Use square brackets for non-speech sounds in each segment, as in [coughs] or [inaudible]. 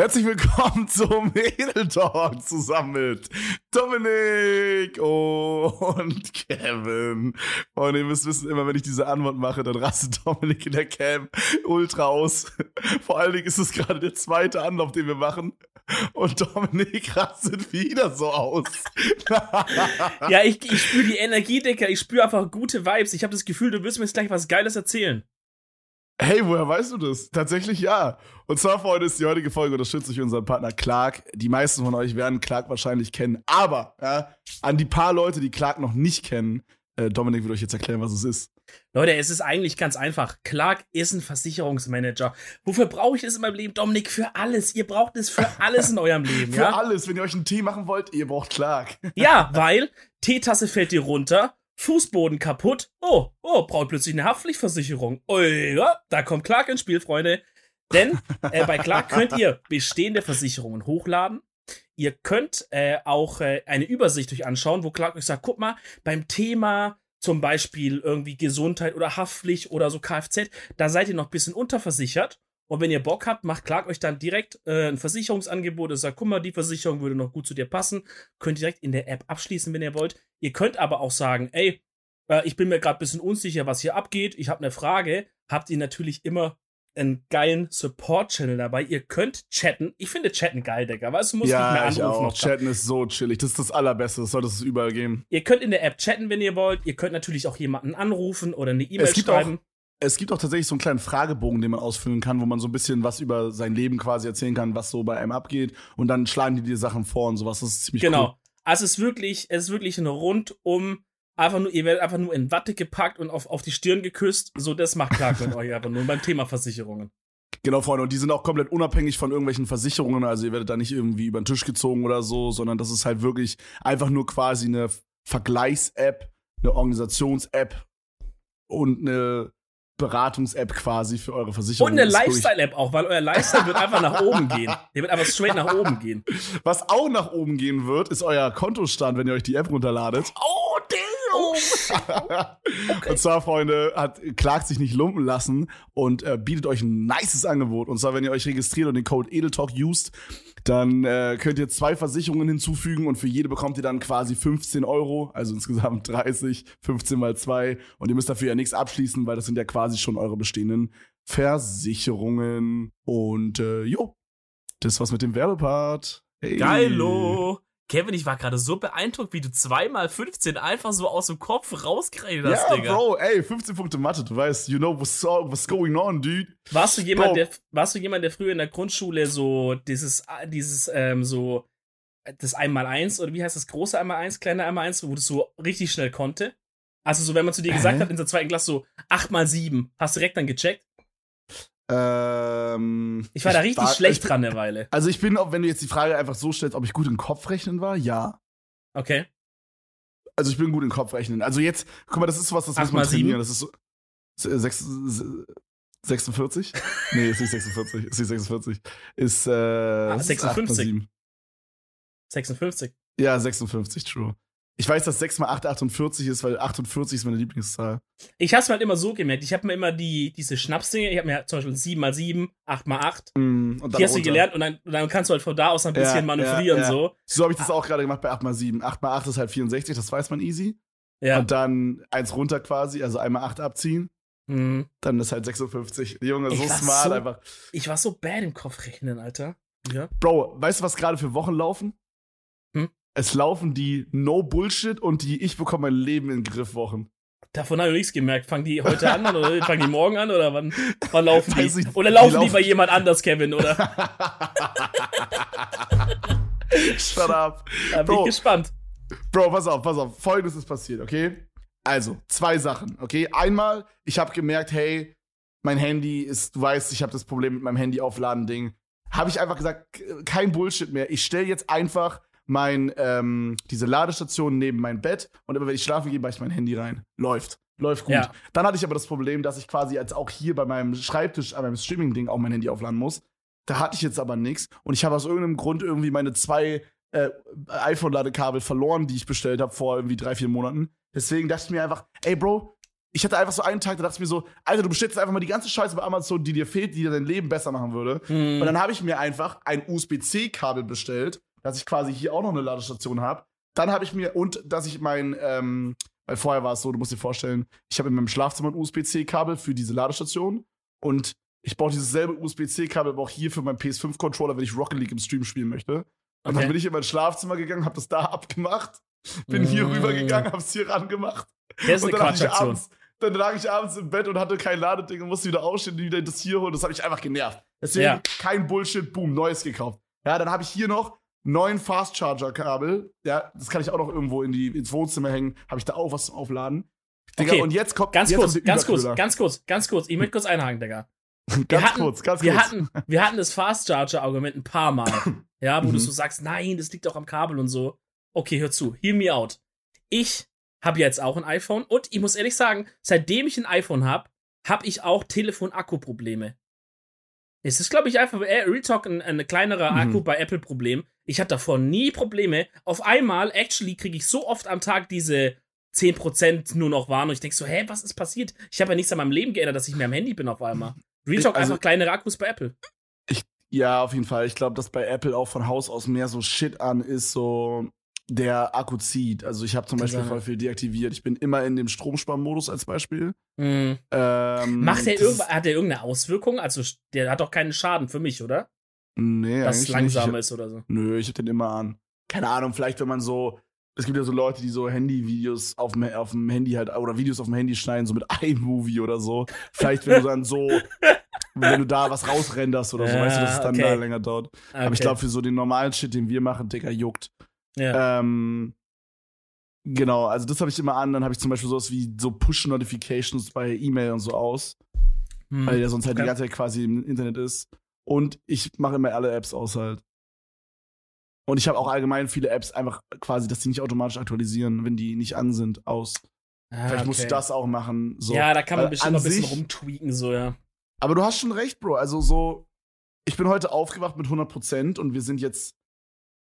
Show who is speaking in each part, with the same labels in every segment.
Speaker 1: Herzlich willkommen [laughs] zum Edel Talk zusammen mit Dominik und Kevin. Und ihr müsst wissen, immer wenn ich diese Antwort mache, dann rastet Dominik in der Cam ultra aus. Vor allen Dingen ist es gerade der zweite Anlauf, den wir machen. Und Dominik [laughs] rastet wieder so aus.
Speaker 2: ja, ich, ich spüre die Energie, Dicker. Ich spüre einfach gute Vibes. Ich habe das Gefühl, du wirst mir jetzt gleich was Geiles erzählen.
Speaker 1: Hey, woher weißt du das? Tatsächlich ja. Und zwar, Freunde, ist die heutige Folge unterstützt durch unseren Partner Clark. Die meisten von euch werden Clark wahrscheinlich kennen. Aber ja, an die paar Leute, die Clark noch nicht kennen, äh, Dominik wird euch jetzt erklären, was es ist.
Speaker 2: Leute, es ist eigentlich ganz einfach. Clark ist ein Versicherungsmanager. Wofür brauche ich das in meinem Leben, Dominik? Für alles. Ihr braucht es für alles in eurem [laughs] Leben,
Speaker 1: für
Speaker 2: ja?
Speaker 1: Für alles. Wenn ihr euch einen Tee machen wollt, ihr braucht Clark.
Speaker 2: ja, weil Teetasse fällt dir runter Fußboden kaputt. Oh, oh, braucht plötzlich eine Haftpflichtversicherung. Oh ja, da kommt Clark ins Spiel, Freunde. Denn äh, bei Clark [laughs] könnt ihr bestehende Versicherungen hochladen. Ihr könnt äh, auch äh, eine Übersicht euch anschauen, wo Clark euch sagt, guck mal, beim Thema zum Beispiel irgendwie Gesundheit oder Haftpflicht oder so Kfz, da seid ihr noch ein bisschen unterversichert. Und wenn ihr Bock habt, macht Clark euch dann direkt äh, ein Versicherungsangebot. Er sagt, guck mal, die Versicherung würde noch gut zu dir passen. Könnt ihr direkt in der App abschließen, wenn ihr wollt. Ihr könnt aber auch sagen, ey, äh, ich bin mir gerade ein bisschen unsicher, was hier abgeht. Ich habe eine Frage. Habt ihr natürlich immer einen geilen Support-Channel dabei. Ihr könnt chatten. Ich finde Chatten geil, Digga. Weißt du, musst
Speaker 1: ja,
Speaker 2: nicht mehr
Speaker 1: anrufen. Ich auch. Chatten ist so chillig. Das ist das Allerbeste. Das sollte es überall geben.
Speaker 2: Ihr könnt in der App chatten, wenn ihr wollt. Ihr könnt natürlich auch jemanden anrufen oder eine E-Mail schreiben.
Speaker 1: Auch es gibt auch tatsächlich so einen kleinen Fragebogen, den man ausfüllen kann, wo man so ein bisschen was über sein Leben quasi erzählen kann, was so bei einem abgeht. Und dann schlagen die dir Sachen vor und sowas. Das ist ziemlich
Speaker 2: genau.
Speaker 1: cool.
Speaker 2: Genau. Also es ist wirklich, es ist wirklich ein rundum einfach nur, ihr werdet einfach nur in Watte gepackt und auf, auf die Stirn geküsst. So, das macht klar mit euch einfach nur beim Thema Versicherungen.
Speaker 1: Genau, Freunde. Und die sind auch komplett unabhängig von irgendwelchen Versicherungen. Also ihr werdet da nicht irgendwie über den Tisch gezogen oder so, sondern das ist halt wirklich einfach nur quasi eine Vergleichs-App, eine Organisations-App und eine Beratungs-App quasi für eure Versicherung.
Speaker 2: Und eine Lifestyle-App auch, weil euer Lifestyle wird einfach nach oben gehen. [laughs] Der wird einfach straight nach oben gehen.
Speaker 1: Was auch nach oben gehen wird, ist euer Kontostand, wenn ihr euch die App runterladet.
Speaker 2: Oh, damn! Oh,
Speaker 1: okay. [laughs] Und zwar, Freunde, hat Clark sich nicht lumpen lassen und äh, bietet euch ein nices Angebot. Und zwar, wenn ihr euch registriert und den Code EdelTalk used, dann äh, könnt ihr zwei Versicherungen hinzufügen und für jede bekommt ihr dann quasi 15 Euro, also insgesamt [laughs] 30, 15 mal 2. Und ihr müsst dafür ja nichts abschließen, weil das sind ja quasi schon eure bestehenden Versicherungen. Und äh, jo, das war's mit dem Werbepart.
Speaker 2: Hey. Geilo! Kevin, ich war gerade so beeindruckt, wie du zweimal 15 einfach so aus dem Kopf rausgeredet hast,
Speaker 1: ja,
Speaker 2: Digga.
Speaker 1: Bro, ey, 15 Punkte Mathe, du weißt, you know what's, what's going on, dude.
Speaker 2: Warst du jemand, der, warst du jemand, der früher in der Grundschule so dieses, dieses, ähm, so, das Einmal-Eins, oder wie heißt das, große Einmal-Eins, kleine Einmal-Eins, wo du so richtig schnell konnte? Also so, wenn man zu dir gesagt äh? hat in der zweiten Klasse so 8 mal 7, hast du direkt dann gecheckt?
Speaker 1: Ähm,
Speaker 2: ich war da richtig war, schlecht dran eine Weile.
Speaker 1: Also ich bin, wenn du jetzt die Frage einfach so stellst, ob ich gut im Kopf rechnen war, ja.
Speaker 2: Okay.
Speaker 1: Also ich bin gut im Kopf rechnen. Also jetzt, guck mal, das ist was, das muss man trainieren. 7? Das ist so 6, 46? [laughs] nee, ist nicht 46. Ist nicht 46. Ist, äh, ah,
Speaker 2: 56. 56.
Speaker 1: Ja, 56, true. Ich weiß, dass 6 mal 8 48 ist, weil 48 ist meine Lieblingszahl.
Speaker 2: Ich hab's mir halt immer so gemerkt. Ich habe mir immer die, diese Schnapsdinge, ich habe mir zum Beispiel 7 mal 7, 8 mal 8. Mm, und die hast du gelernt und dann, und dann, kannst du halt von da aus ein bisschen ja, manövrieren. Ja, ja. So,
Speaker 1: so habe ich das auch gerade gemacht bei 8 mal 7. 8 mal 8 ist halt 64, das weiß man easy. Ja. Und dann eins runter quasi, also einmal 8 abziehen. Mhm. Dann ist halt 56. Junge, so smart so, einfach.
Speaker 2: Ich war so bad im Kopfrechnen, Alter.
Speaker 1: Ja. Bro, weißt du, was gerade für Wochen laufen? Es laufen die No Bullshit und die Ich bekomme mein Leben in den Griff Wochen.
Speaker 2: Davon habe ich nichts gemerkt. Fangen die heute an oder [laughs] fangen die morgen an oder wann, wann laufen die? Ich, oder laufen die, laufen die bei jemand anders, Kevin, oder? [laughs]
Speaker 1: Shut up.
Speaker 2: Da bin Bro, ich gespannt.
Speaker 1: Bro, pass auf, pass auf. Folgendes ist passiert, okay? Also, zwei Sachen, okay? Einmal, ich habe gemerkt, hey, mein Handy ist, du weißt, ich habe das Problem mit meinem Handy aufladen Ding. Habe ich einfach gesagt, kein Bullshit mehr. Ich stelle jetzt einfach mein, ähm, diese Ladestation neben mein Bett und immer wenn ich schlafen gehe, mache ich mein Handy rein. Läuft. Läuft gut. Ja. Dann hatte ich aber das Problem, dass ich quasi als auch hier bei meinem Schreibtisch, an meinem Streaming-Ding auch mein Handy aufladen muss. Da hatte ich jetzt aber nichts und ich habe aus irgendeinem Grund irgendwie meine zwei äh, iPhone-Ladekabel verloren, die ich bestellt habe vor irgendwie drei, vier Monaten. Deswegen dachte ich mir einfach, ey Bro, ich hatte einfach so einen Tag, da dachte ich mir so, Alter, du bestellst einfach mal die ganze Scheiße bei Amazon, die dir fehlt, die dir dein Leben besser machen würde.
Speaker 2: Hm.
Speaker 1: Und dann habe ich mir einfach ein USB-C-Kabel bestellt, dass ich quasi hier auch noch eine Ladestation habe. Dann habe ich mir, und dass ich mein, ähm, weil vorher war es so, du musst dir vorstellen, ich habe in meinem Schlafzimmer ein USB-C-Kabel für diese Ladestation und ich brauche dieses selbe USB-C-Kabel aber auch hier für meinen PS5-Controller, wenn ich Rocket League im Stream spielen möchte. Und
Speaker 2: Okay.
Speaker 1: dann bin ich in mein Schlafzimmer gegangen, habe das da abgemacht, bin hier
Speaker 2: Mm.
Speaker 1: rübergegangen, hab's hier rangemacht.
Speaker 2: Das ist
Speaker 1: Und dann, ich abends, dann lag ich abends im Bett und hatte kein Ladeding und musste wieder aufstehen und wieder das hier holen. Das hat mich einfach genervt. Deswegen
Speaker 2: Ja.
Speaker 1: kein Bullshit, boom, neues gekauft. Ja, dann habe ich hier noch neun Fast Charger Kabel. Ja, das kann ich auch noch irgendwo in die, ins Wohnzimmer hängen. Habe ich da auch was zum Aufladen. Digga,
Speaker 2: Okay.
Speaker 1: und jetzt kommt
Speaker 2: Ganz
Speaker 1: jetzt
Speaker 2: kurz, ganz kurz, ganz kurz, ganz kurz. Ich möchte kurz einhaken, Digga. [laughs]
Speaker 1: ganz
Speaker 2: wir hatten-
Speaker 1: kurz, ganz
Speaker 2: Wir
Speaker 1: kurz.
Speaker 2: hatten, wir hatten das Fast Charger Argument ein paar Mal. [coughs] Ja, wo du
Speaker 1: Mhm.
Speaker 2: so sagst, nein, das liegt doch am Kabel und so. Okay, hör zu, hear me out. Ich habe jetzt auch ein iPhone und ich muss ehrlich sagen, seitdem ich ein iPhone habe, habe ich auch Telefon-Akku-Probleme. Es ist, glaube ich, einfach äh, Real Talk ein, ein kleinerer
Speaker 1: Mhm.
Speaker 2: Akku bei Apple-Problem. Ich hatte davor nie Probleme. Auf einmal, actually, kriege ich so oft am Tag diese 10% nur noch waren und ich denke so, hä, was ist passiert? Ich habe ja nichts an meinem Leben geändert, dass ich mehr am Handy bin auf einmal. Real Talk,
Speaker 1: Also-
Speaker 2: einfach kleinere Akkus bei Apple.
Speaker 1: Ja, auf jeden Fall. Ich glaube, dass bei Apple auch von Haus aus mehr so Shit an ist, so der Akku zieht. Also ich habe zum Beispiel voll viel deaktiviert. Ich bin immer in dem Stromsparmodus als Beispiel.
Speaker 2: Mhm.
Speaker 1: Ähm,
Speaker 2: Macht der hat der irgendeine Auswirkung? Also, der hat doch keinen Schaden für mich, oder?
Speaker 1: Nee,
Speaker 2: Dass es
Speaker 1: nicht.
Speaker 2: ist oder so.
Speaker 1: Nö, ich hab den immer an. Keine Ahnung, vielleicht wenn man so. Es gibt ja so Leute, die so Handyvideos auf dem, auf dem Handy halt, oder Videos auf dem Handy schneiden, so mit [laughs] iMovie oder so. Vielleicht, wenn du dann so, wenn du da was rausrenderst oder so,
Speaker 2: Ja,
Speaker 1: weißt du, dass es dann
Speaker 2: okay.
Speaker 1: da länger dauert. Aber ich
Speaker 2: Okay.
Speaker 1: glaube, für so den normalen Shit, den wir machen, Digga, juckt.
Speaker 2: Ja.
Speaker 1: Ähm, genau, also das habe ich immer an. Dann habe ich zum Beispiel sowas wie so Push-Notifications bei E-Mail und so aus,
Speaker 2: Hm.
Speaker 1: weil der sonst halt
Speaker 2: Okay.
Speaker 1: die ganze Zeit quasi im Internet ist. Und ich mache immer alle Apps aus halt. Und ich habe auch allgemein viele Apps einfach quasi, dass die nicht automatisch aktualisieren, wenn die nicht an sind, aus.
Speaker 2: Ah,
Speaker 1: Vielleicht musst du
Speaker 2: okay.
Speaker 1: das auch machen. So.
Speaker 2: Ja, da kann man
Speaker 1: Weil
Speaker 2: bestimmt noch ein bisschen
Speaker 1: sich-
Speaker 2: rumtweaken, so, ja.
Speaker 1: Aber du hast schon recht, Bro. Also so, ich bin heute aufgewacht mit 100% und wir sind jetzt,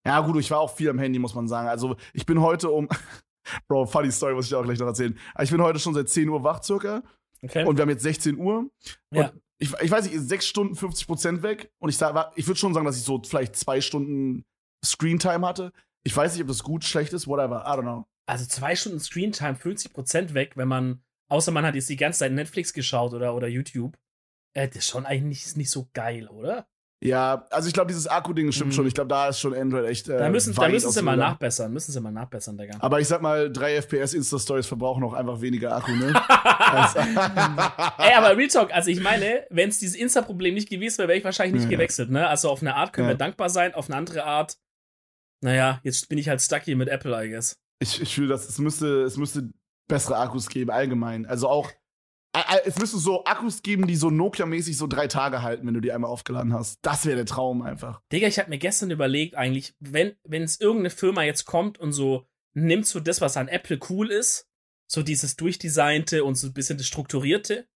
Speaker 1: ja gut, ich war auch viel am Handy, muss man sagen. Also ich bin heute um, [laughs] Bro, funny Story, muss ich auch gleich noch erzählen. Aber ich bin heute schon seit 10 Uhr wach circa
Speaker 2: Okay.
Speaker 1: und wir haben jetzt 16 Uhr.
Speaker 2: Ja.
Speaker 1: Und ich, ich weiß nicht, 6 Stunden 50% weg und ich, sag- ich würde schon sagen, dass ich so vielleicht 2 Stunden Screentime hatte. Ich weiß nicht, ob das gut, schlecht ist, whatever, I don't know.
Speaker 2: also zwei Stunden Screentime, 50% weg, wenn man, außer man hat jetzt die ganze Zeit Netflix geschaut oder, oder YouTube. Äh, das ist schon eigentlich nicht, nicht so geil, oder?
Speaker 1: Ja, also ich glaube, dieses Akku-Ding stimmt
Speaker 2: Mhm.
Speaker 1: schon. Ich glaube, da ist schon Android echt. Äh,
Speaker 2: Da müssen, da müssen sie mal nachbessern, müssen sie mal nachbessern, Digga.
Speaker 1: Aber ich sag mal, 3 FPS Insta-Stories verbrauchen auch einfach weniger Akku, ne? [laughs] [laughs]
Speaker 2: Ey, aber Real Talk, also ich meine, wenn es dieses Insta-Problem nicht gewesen wäre, wäre ich wahrscheinlich nicht
Speaker 1: Ja.
Speaker 2: gewechselt, ne? Also auf eine Art können
Speaker 1: Ja.
Speaker 2: wir dankbar sein, auf eine andere Art, naja, jetzt bin ich halt stuck hier mit Apple, I guess.
Speaker 1: ich, ich fühle, dass es müsste, es müsste bessere Akkus geben, allgemein. Also auch, es müsste so Akkus geben, die so Nokia-mäßig so drei Tage halten, wenn du die einmal aufgeladen hast. Das wäre der Traum einfach.
Speaker 2: Digga, ich habe mir gestern überlegt, eigentlich, wenn wenn es irgendeine Firma jetzt kommt und so nimmt so das, was an Apple cool ist, so dieses durchdesignte und so ein bisschen das strukturierte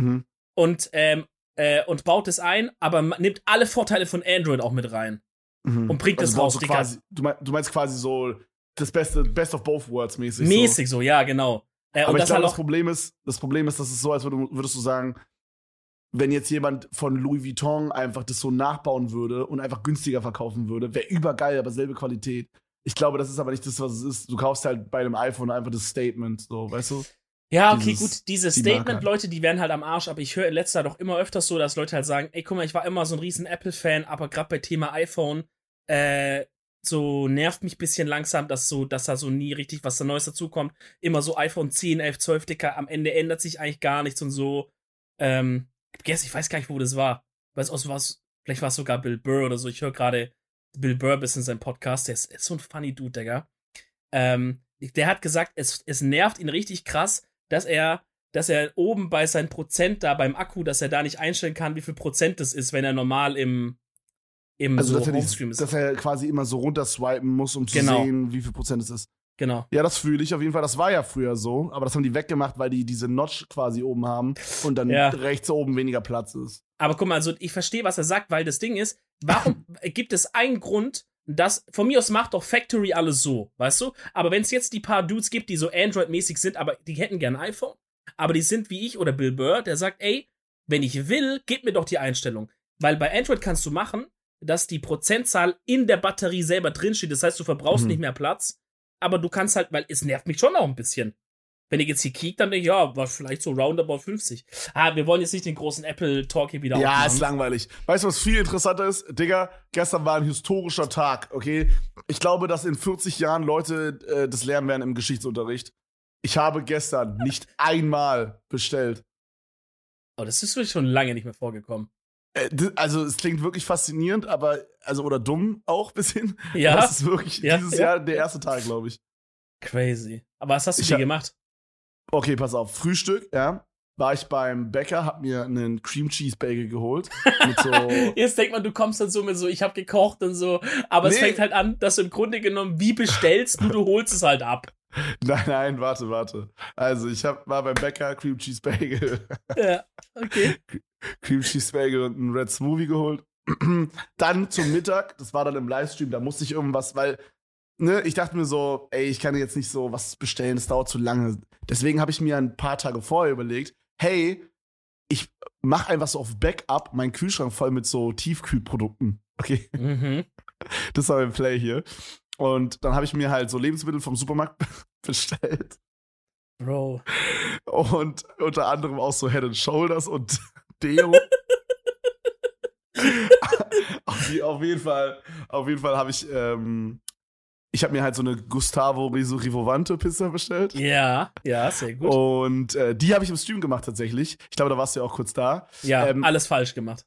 Speaker 1: Mhm.
Speaker 2: und ähm, äh, und baut es ein, aber nimmt alle Vorteile von Android auch mit rein.
Speaker 1: Mhm.
Speaker 2: Und bringt das
Speaker 1: baut
Speaker 2: raus,
Speaker 1: so
Speaker 2: Digga.
Speaker 1: quasi, du, mein, du meinst quasi so das Beste, Best of both worlds mäßig. So.
Speaker 2: Mäßig so, ja, genau. Äh,
Speaker 1: Aber ich
Speaker 2: das
Speaker 1: glaube,
Speaker 2: halt
Speaker 1: das
Speaker 2: auch
Speaker 1: Problem ist, das Problem ist, dass es so, als würde, würdest du sagen, wenn jetzt jemand von Louis Vuitton einfach das so nachbauen würde und einfach günstiger verkaufen würde, wäre übergeil, aber selbe Qualität. Ich glaube, das ist aber nicht das, was es ist. Du kaufst halt bei einem iPhone einfach das Statement, so, weißt du?
Speaker 2: Ja, okay,
Speaker 1: Dieses-
Speaker 2: gut, diese. Statement-Leute, die werden halt am Arsch, aber ich höre in letzter doch immer öfters so, dass Leute halt sagen, ey, guck mal, ich war immer so ein riesen Apple-Fan, aber gerade bei Thema iPhone, äh, so nervt mich ein bisschen langsam, dass so, dass da so nie richtig was da Neues dazukommt. Immer so iPhone 10, 11, 12 Dicker, am Ende ändert sich eigentlich gar nichts und so. Ähm, guess, ich weiß gar nicht, wo das war. Weiß aus was, vielleicht war es sogar Bill Burr oder so. Ich höre gerade Bill Burr bis in seinem Podcast, der ist, ist so ein funny Dude, Digga. Ähm, der hat gesagt, es, es nervt ihn richtig krass, dass er, dass er oben bei seinem Prozent da beim Akku, dass er da nicht einstellen kann, wie viel Prozent das ist, wenn er normal im, im
Speaker 1: Also,
Speaker 2: so
Speaker 1: dass, er
Speaker 2: Homestream
Speaker 1: die,
Speaker 2: ist.
Speaker 1: dass er quasi immer so runterswipen muss, um zu
Speaker 2: Genau.
Speaker 1: sehen, wie viel Prozent es ist.
Speaker 2: genau.
Speaker 1: Ja, das fühle ich auf jeden Fall. Das war ja früher so, aber das haben die weggemacht, weil die diese Notch quasi oben haben und dann
Speaker 2: Ja.
Speaker 1: rechts oben weniger Platz ist.
Speaker 2: Aber guck mal, also ich verstehe, was er sagt, weil das Ding ist, warum [laughs] gibt es einen Grund, dass von mir aus macht doch Factory alles so, weißt du? Aber wenn es jetzt die paar Dudes gibt, die so Android-mäßig sind, aber die hätten gern ein iPhone, aber die sind wie ich oder Bill Burr, der sagt, ey, wenn ich will, gib mir doch die Einstellung. Weil bei Android kannst du machen, dass die Prozentzahl in der Batterie selber drinsteht. Das heißt, du verbrauchst
Speaker 1: Mhm.
Speaker 2: nicht mehr Platz, aber du kannst halt, weil es nervt mich schon auch ein bisschen. Wenn ich jetzt hier kiek, dann denke ich, ja, war vielleicht so roundabout 50. Ah, wir wollen jetzt nicht den großen Apple-Talk hier wieder
Speaker 1: Ja,
Speaker 2: aufmachen.
Speaker 1: ist langweilig. Weißt du, was viel interessanter ist? Digga, gestern war ein historischer Tag, okay? Ich glaube, dass in 40 Jahren Leute äh, das lernen werden im Geschichtsunterricht. Ich habe gestern nicht einmal bestellt.
Speaker 2: Oh, das ist wirklich schon lange nicht mehr vorgekommen.
Speaker 1: Äh, also, es klingt wirklich faszinierend, aber, also, oder dumm auch ein bisschen. [laughs]
Speaker 2: Ja,
Speaker 1: Das ist wirklich
Speaker 2: Ja,
Speaker 1: dieses
Speaker 2: ja.
Speaker 1: Jahr der erste Tag, glaube ich.
Speaker 2: crazy. Aber was hast du
Speaker 1: Ich
Speaker 2: dir
Speaker 1: hab-
Speaker 2: gemacht?
Speaker 1: Okay, pass auf. Frühstück, ja. War ich beim Bäcker, hab mir einen Cream Cheese Bagel geholt. So. [laughs]
Speaker 2: Jetzt denkt man, du kommst dann so mit so, ich habe gekocht und so. Aber es
Speaker 1: Nee.
Speaker 2: fängt halt an, dass du im Grunde genommen, wie bestellst du, du holst es halt ab. [laughs]
Speaker 1: nein, nein, warte, warte. Also, ich hab, war beim Bäcker Cream Cheese Bagel. [laughs]
Speaker 2: Ja, okay.
Speaker 1: Cream Cheese Bagel und einen Red Smoothie geholt. [clears throat] dann zum Mittag, das war dann im Livestream, da musste ich irgendwas, weil, ne, ich dachte mir so, ey, ich kann jetzt nicht so was bestellen, das dauert zu lange. Deswegen habe ich mir ein paar Tage vorher überlegt, hey, ich mach einfach so auf Backup meinen Kühlschrank voll mit so Tiefkühlprodukten. Okay,
Speaker 2: Mhm.
Speaker 1: das war mein Play hier. Und dann habe ich mir halt so Lebensmittel vom Supermarkt [laughs] bestellt.
Speaker 2: Bro.
Speaker 1: Und unter anderem auch so Head and Shoulders und [laughs] Deo. auf, je- auf jeden Fall, auf jeden Fall habe ich, ähm, ich habe mir halt so eine Gustavo Riso Rivovante Pizza bestellt.
Speaker 2: Ja, ja, sehr gut.
Speaker 1: Und äh, die habe ich im Stream gemacht tatsächlich. Ich glaube, da warst du ja auch kurz da.
Speaker 2: ja,
Speaker 1: ähm,
Speaker 2: alles falsch gemacht.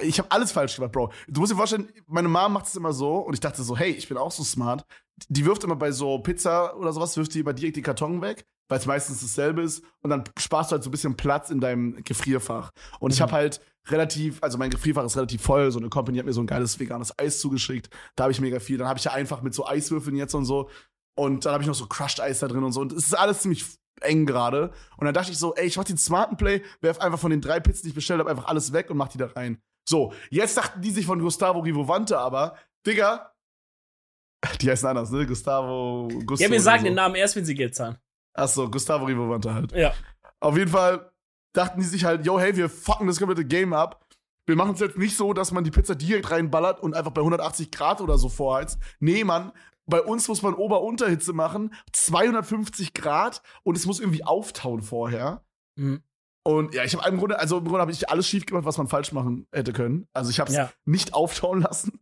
Speaker 1: Ich habe alles falsch gemacht, Bro. Du musst dir vorstellen, meine Mom macht es immer so und ich dachte so, hey, ich bin auch so smart. Die wirft immer bei so Pizza oder sowas, wirft die immer direkt die Karton weg, weil es meistens dasselbe ist und dann sparst du halt so ein bisschen Platz in deinem Gefrierfach. Und ich
Speaker 2: Mhm.
Speaker 1: habe halt relativ, also mein Gefrierfach ist relativ voll, so eine Company hat mir so ein geiles veganes Eis zugeschickt. Da habe ich mega viel. Dann habe ich ja einfach mit so Eiswürfeln jetzt und so und dann habe ich noch so Crushed Eis da drin und so und es ist alles ziemlich eng gerade. Und dann dachte ich so, ey, ich mach den smarten Play, werf einfach von den drei Pizzen, die ich bestellt habe, einfach alles weg und mach die da rein. So, jetzt dachten die sich von Gustavo Rivovante aber, Digga, die heißen anders, ne? Gustavo, Gusto
Speaker 2: Ja, wir sagen
Speaker 1: so.
Speaker 2: den Namen erst, wenn sie Geld zahlen.
Speaker 1: Achso, Gustavo Rivovante halt.
Speaker 2: Ja.
Speaker 1: Auf jeden Fall dachten die sich halt, yo, hey, wir fucken das komplette Game ab. Wir machen es jetzt nicht so, dass man die Pizza direkt reinballert und einfach bei 180 Grad oder so vorheizt. Nee, Mann, bei uns muss man Ober-Unterhitze machen, 250 Grad und es muss irgendwie auftauen vorher.
Speaker 2: Mhm.
Speaker 1: Und ja, ich habe im Grunde, also im Grunde habe ich alles schief gemacht, was man falsch machen hätte können. Also ich habe es
Speaker 2: Ja.
Speaker 1: nicht auftauen lassen.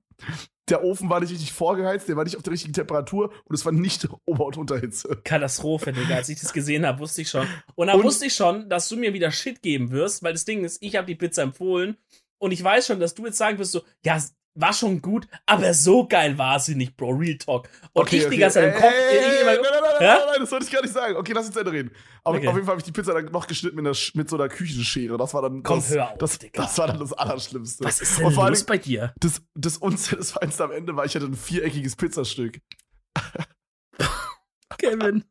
Speaker 1: Der Ofen war nicht richtig vorgeheizt, der war nicht auf der richtigen Temperatur und es war nicht [laughs] Ober- und Unterhitze.
Speaker 2: Katastrophe, Digga. Als ich das gesehen habe, wusste ich schon. Und dann
Speaker 1: Und-
Speaker 2: wusste ich schon, dass du mir wieder Shit geben wirst, weil das Ding ist, ich habe die Pizza empfohlen und ich weiß schon, dass du jetzt sagen wirst so, ja, war schon gut, aber so geil war sie nicht, Bro. Real Talk. Und ich die ganze Zeit im Kopf.
Speaker 1: Ey,
Speaker 2: ich immer,
Speaker 1: nein, nein, nein, nein, nein, das wollte ich gar nicht sagen. Okay, lass uns Ende reden. Auf,
Speaker 2: Okay.
Speaker 1: auf jeden Fall habe ich die Pizza dann noch geschnitten mit, einer, mit so einer Küchenschere. Das war dann
Speaker 2: Komm,
Speaker 1: das,
Speaker 2: hör auf,
Speaker 1: das,
Speaker 2: Digga.
Speaker 1: das war dann das Allerschlimmste.
Speaker 2: was ist denn
Speaker 1: Und vor
Speaker 2: los
Speaker 1: allem,
Speaker 2: bei dir?
Speaker 1: das, das Unsatisfyingste am Ende war, ich hatte ein viereckiges Pizzastück. [laughs]
Speaker 2: Kevin,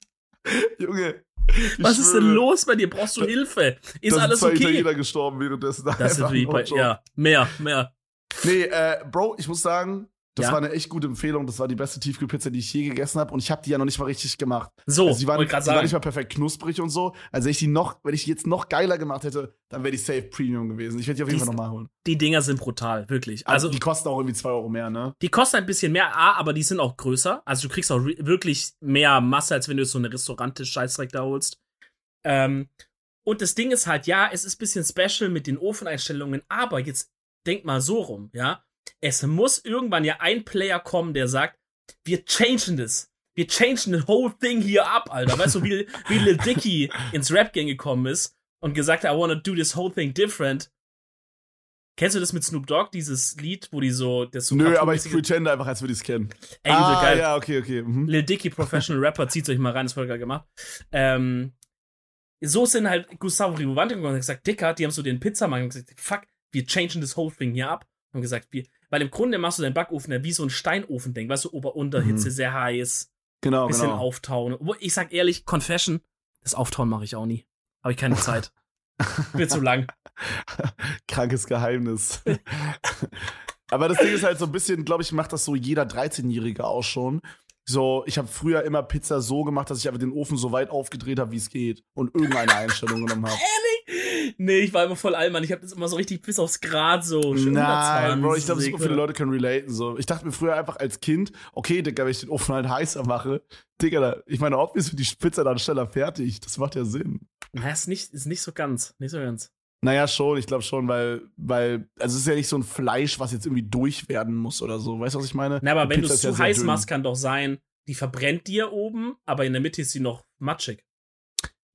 Speaker 1: Junge. ich
Speaker 2: was ist denn los bei dir? Brauchst du Hilfe? Ist alles okay?
Speaker 1: Italiener gestorben währenddessen.
Speaker 2: Das ist
Speaker 1: no
Speaker 2: bei, ja, mehr, mehr.
Speaker 1: Nee, äh, Bro, ich muss sagen, das
Speaker 2: Ja?
Speaker 1: war eine echt gute Empfehlung. Das war die beste Tiefkühlpizza, die ich je gegessen habe. Und ich habe die ja noch nicht mal richtig gemacht.
Speaker 2: So,
Speaker 1: also die waren,
Speaker 2: wollte gerade
Speaker 1: die waren
Speaker 2: sagen.
Speaker 1: nicht mal perfekt knusprig und so. Also wenn ich die noch, wenn ich die jetzt noch geiler gemacht hätte, dann wäre die safe Premium gewesen. Ich werde die auf jeden
Speaker 2: Die
Speaker 1: Fall nochmal holen.
Speaker 2: Die Dinger sind brutal, wirklich.
Speaker 1: Also
Speaker 2: Also,
Speaker 1: die kosten auch irgendwie 2 Euro mehr, ne?
Speaker 2: Die kosten ein bisschen mehr, A, aber die sind auch größer. Also du kriegst auch wirklich mehr Masse, als wenn du so eine Restaurante-Scheißdreck da holst. Ähm, und das Ding ist halt, ja, es ist ein bisschen special mit den Ofeneinstellungen, aber jetzt denk mal so rum, ja. Es muss irgendwann ja ein Player kommen, der sagt, wir changen das. Wir changen the whole thing hier ab, Alter. Weißt du, wie, wie Lil Dicky ins Rap-Game gekommen ist und gesagt hat, I wanna do this whole thing different. Kennst du das mit Snoop Dogg, dieses Lied, wo die so, das so
Speaker 1: Nö, aber ich pretende einfach, als würde ich es kennen.
Speaker 2: Ey,
Speaker 1: ah,
Speaker 2: geil.
Speaker 1: ja, okay, okay. Mhm.
Speaker 2: Lil Dicky, Professional Rapper, zieht euch mal rein, das wurde gerade gemacht. Ähm, so sind halt Gustavo Rivovante gekommen und hat gesagt, Dicker, die haben so den Pizzamann gesagt, fuck, wir changen this whole thing hier ab. Haben gesagt, wir, weil im Grunde machst du deinen Backofen ja wie so ein Steinofen-Ding, weißt du, Ober-Unterhitze,
Speaker 1: Mhm.
Speaker 2: sehr heiß,
Speaker 1: Genau,
Speaker 2: bisschen
Speaker 1: genau.
Speaker 2: auftauen. Ich sag ehrlich, Confession, das Auftauen mache ich auch nie. Habe ich keine [laughs] Zeit. Wird zu lang. [laughs]
Speaker 1: Krankes Geheimnis. [laughs] aber das Ding ist halt so ein bisschen, glaube ich, macht das so jeder 13-Jährige auch schon. So, ich habe früher immer Pizza so gemacht, dass ich einfach den Ofen so weit aufgedreht habe, wie es geht und irgendeine Einstellung genommen habe.
Speaker 2: Nee, ich war immer voll Allmann. Ich habe das immer so richtig bis aufs Grad so. schön
Speaker 1: Nein, Bro, ich glaube,
Speaker 2: 120
Speaker 1: super viele Leute können relaten. So. Ich dachte mir früher einfach als Kind, okay, Digga, wenn ich den Ofen halt heißer mache, Digga, ich meine, obviously wird die Pizza dann schneller fertig. Das macht ja Sinn.
Speaker 2: Na, ist nicht, ist nicht so ganz. Nicht so ganz.
Speaker 1: Naja, schon, ich glaube schon, weil, weil, also es ist ja nicht so ein Fleisch, was jetzt irgendwie durch werden muss oder so. Weißt du, was ich meine?
Speaker 2: Na, aber
Speaker 1: Die
Speaker 2: wenn du es
Speaker 1: ist ja
Speaker 2: zu
Speaker 1: sehr
Speaker 2: heiß machst, kann doch sein, die verbrennt dir oben, aber in der Mitte ist sie noch matschig.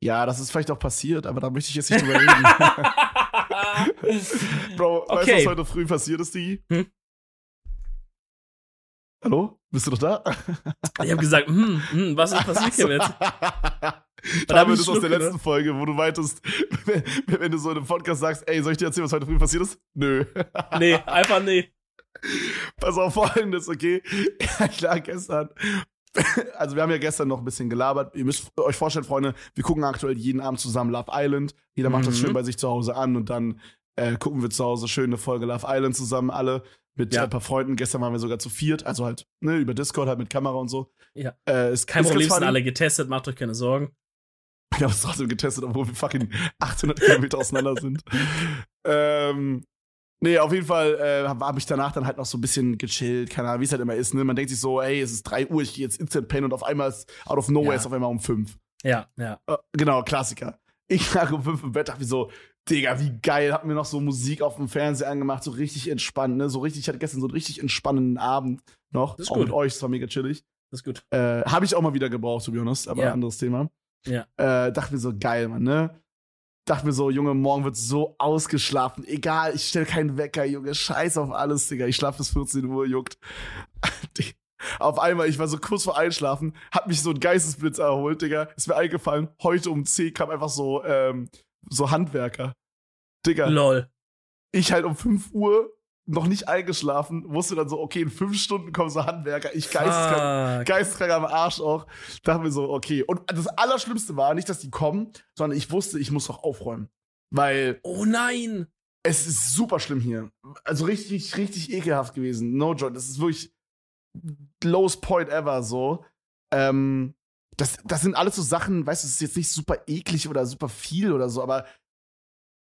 Speaker 1: Ja, das ist vielleicht auch passiert, aber da möchte ich jetzt nicht drüber reden. [laughs] Bro, weißt du,
Speaker 2: Okay.
Speaker 1: was heute früh passiert ist, Digi?
Speaker 2: Hm?
Speaker 1: Hallo? Bist du noch da?
Speaker 2: ich habe gesagt, hm, hm, was ist passiert hier jetzt?
Speaker 1: Da
Speaker 2: hab
Speaker 1: haben
Speaker 2: ich
Speaker 1: wir das aus der letzten Folge, wo du meintest, wenn, [laughs] wenn du so in einem Podcast sagst, ey, soll ich dir erzählen, was heute früh passiert ist? Nö. [laughs]
Speaker 2: Nee, einfach nee.
Speaker 1: Pass auf folgendes, okay? Ja, klar, gestern. [laughs] Also, wir haben ja gestern noch ein bisschen gelabert. Ihr müsst euch vorstellen, Freunde, wir gucken aktuell jeden Abend zusammen Love Island. Jeder macht das
Speaker 2: Mhm.
Speaker 1: schön bei sich zu Hause an und dann äh, gucken wir zu Hause schön eine Folge Love Island zusammen, alle mit
Speaker 2: Ja.
Speaker 1: ein paar Freunden. Gestern waren wir sogar zu viert, also halt ne, über Discord, halt mit Kamera und so.
Speaker 2: Ja.
Speaker 1: Äh, ist,
Speaker 2: Kein
Speaker 1: ist
Speaker 2: Problem, sind alle getestet, macht euch keine Sorgen. [laughs]
Speaker 1: Wir haben es trotzdem getestet, obwohl wir fucking [laughs] 800 Kilometer auseinander sind. Ähm, nee, auf jeden Fall äh, habe hab ich danach dann halt noch so ein bisschen gechillt, keine Ahnung, wie es halt immer ist. Ne? Man denkt sich so, ey, es ist 3 Uhr, ich gehe jetzt instant pennen und auf einmal ist out of nowhere
Speaker 2: Ja.
Speaker 1: ist auf einmal um 5.
Speaker 2: Ja, ja.
Speaker 1: Äh, genau, Klassiker. Ich lag um 5 im Bett, dachte mir so, Digga, wie geil, hab mir noch so Musik auf dem Fernseher angemacht, so richtig entspannt, ne? So richtig, ich hatte gestern so einen richtig entspannenden Abend noch.
Speaker 2: Das ist
Speaker 1: auch
Speaker 2: gut.
Speaker 1: mit euch, das war mega chillig.
Speaker 2: Das ist gut.
Speaker 1: Äh, habe ich auch mal wieder gebraucht, to be honest, aber
Speaker 2: Ja.
Speaker 1: anderes Thema.
Speaker 2: Ja.
Speaker 1: Äh, dachte mir so, geil, Mann, ne? Dachte mir so, Junge, morgen wird so ausgeschlafen. Egal, ich stell keinen Wecker, Junge. Scheiß auf alles, Digga. Ich schlaf bis 14 Uhr, juckt. [laughs] auf einmal, ich war so kurz vor Einschlafen, hat mich so ein Geistesblitz erholt, Digga. Ist mir eingefallen, heute um 10 kam einfach so, ähm, so Handwerker. Digga,
Speaker 2: Lol.
Speaker 1: ich halt um 5 Uhr noch nicht eingeschlafen, wusste dann so, okay, in 5 Stunden kommen so Handwerker. Ich geisteskrank
Speaker 2: Fuck.
Speaker 1: geistkrank am Arsch auch. Dachte mir so, okay. Und das Allerschlimmste war nicht, dass die kommen, sondern ich wusste, ich muss doch aufräumen. Weil
Speaker 2: Oh nein.
Speaker 1: es ist super schlimm hier. Also richtig, richtig ekelhaft gewesen. No joke. Das ist wirklich lowest point ever so. Ähm, das, das sind alles so Sachen, weißt du, es ist jetzt nicht super eklig oder super viel oder so, aber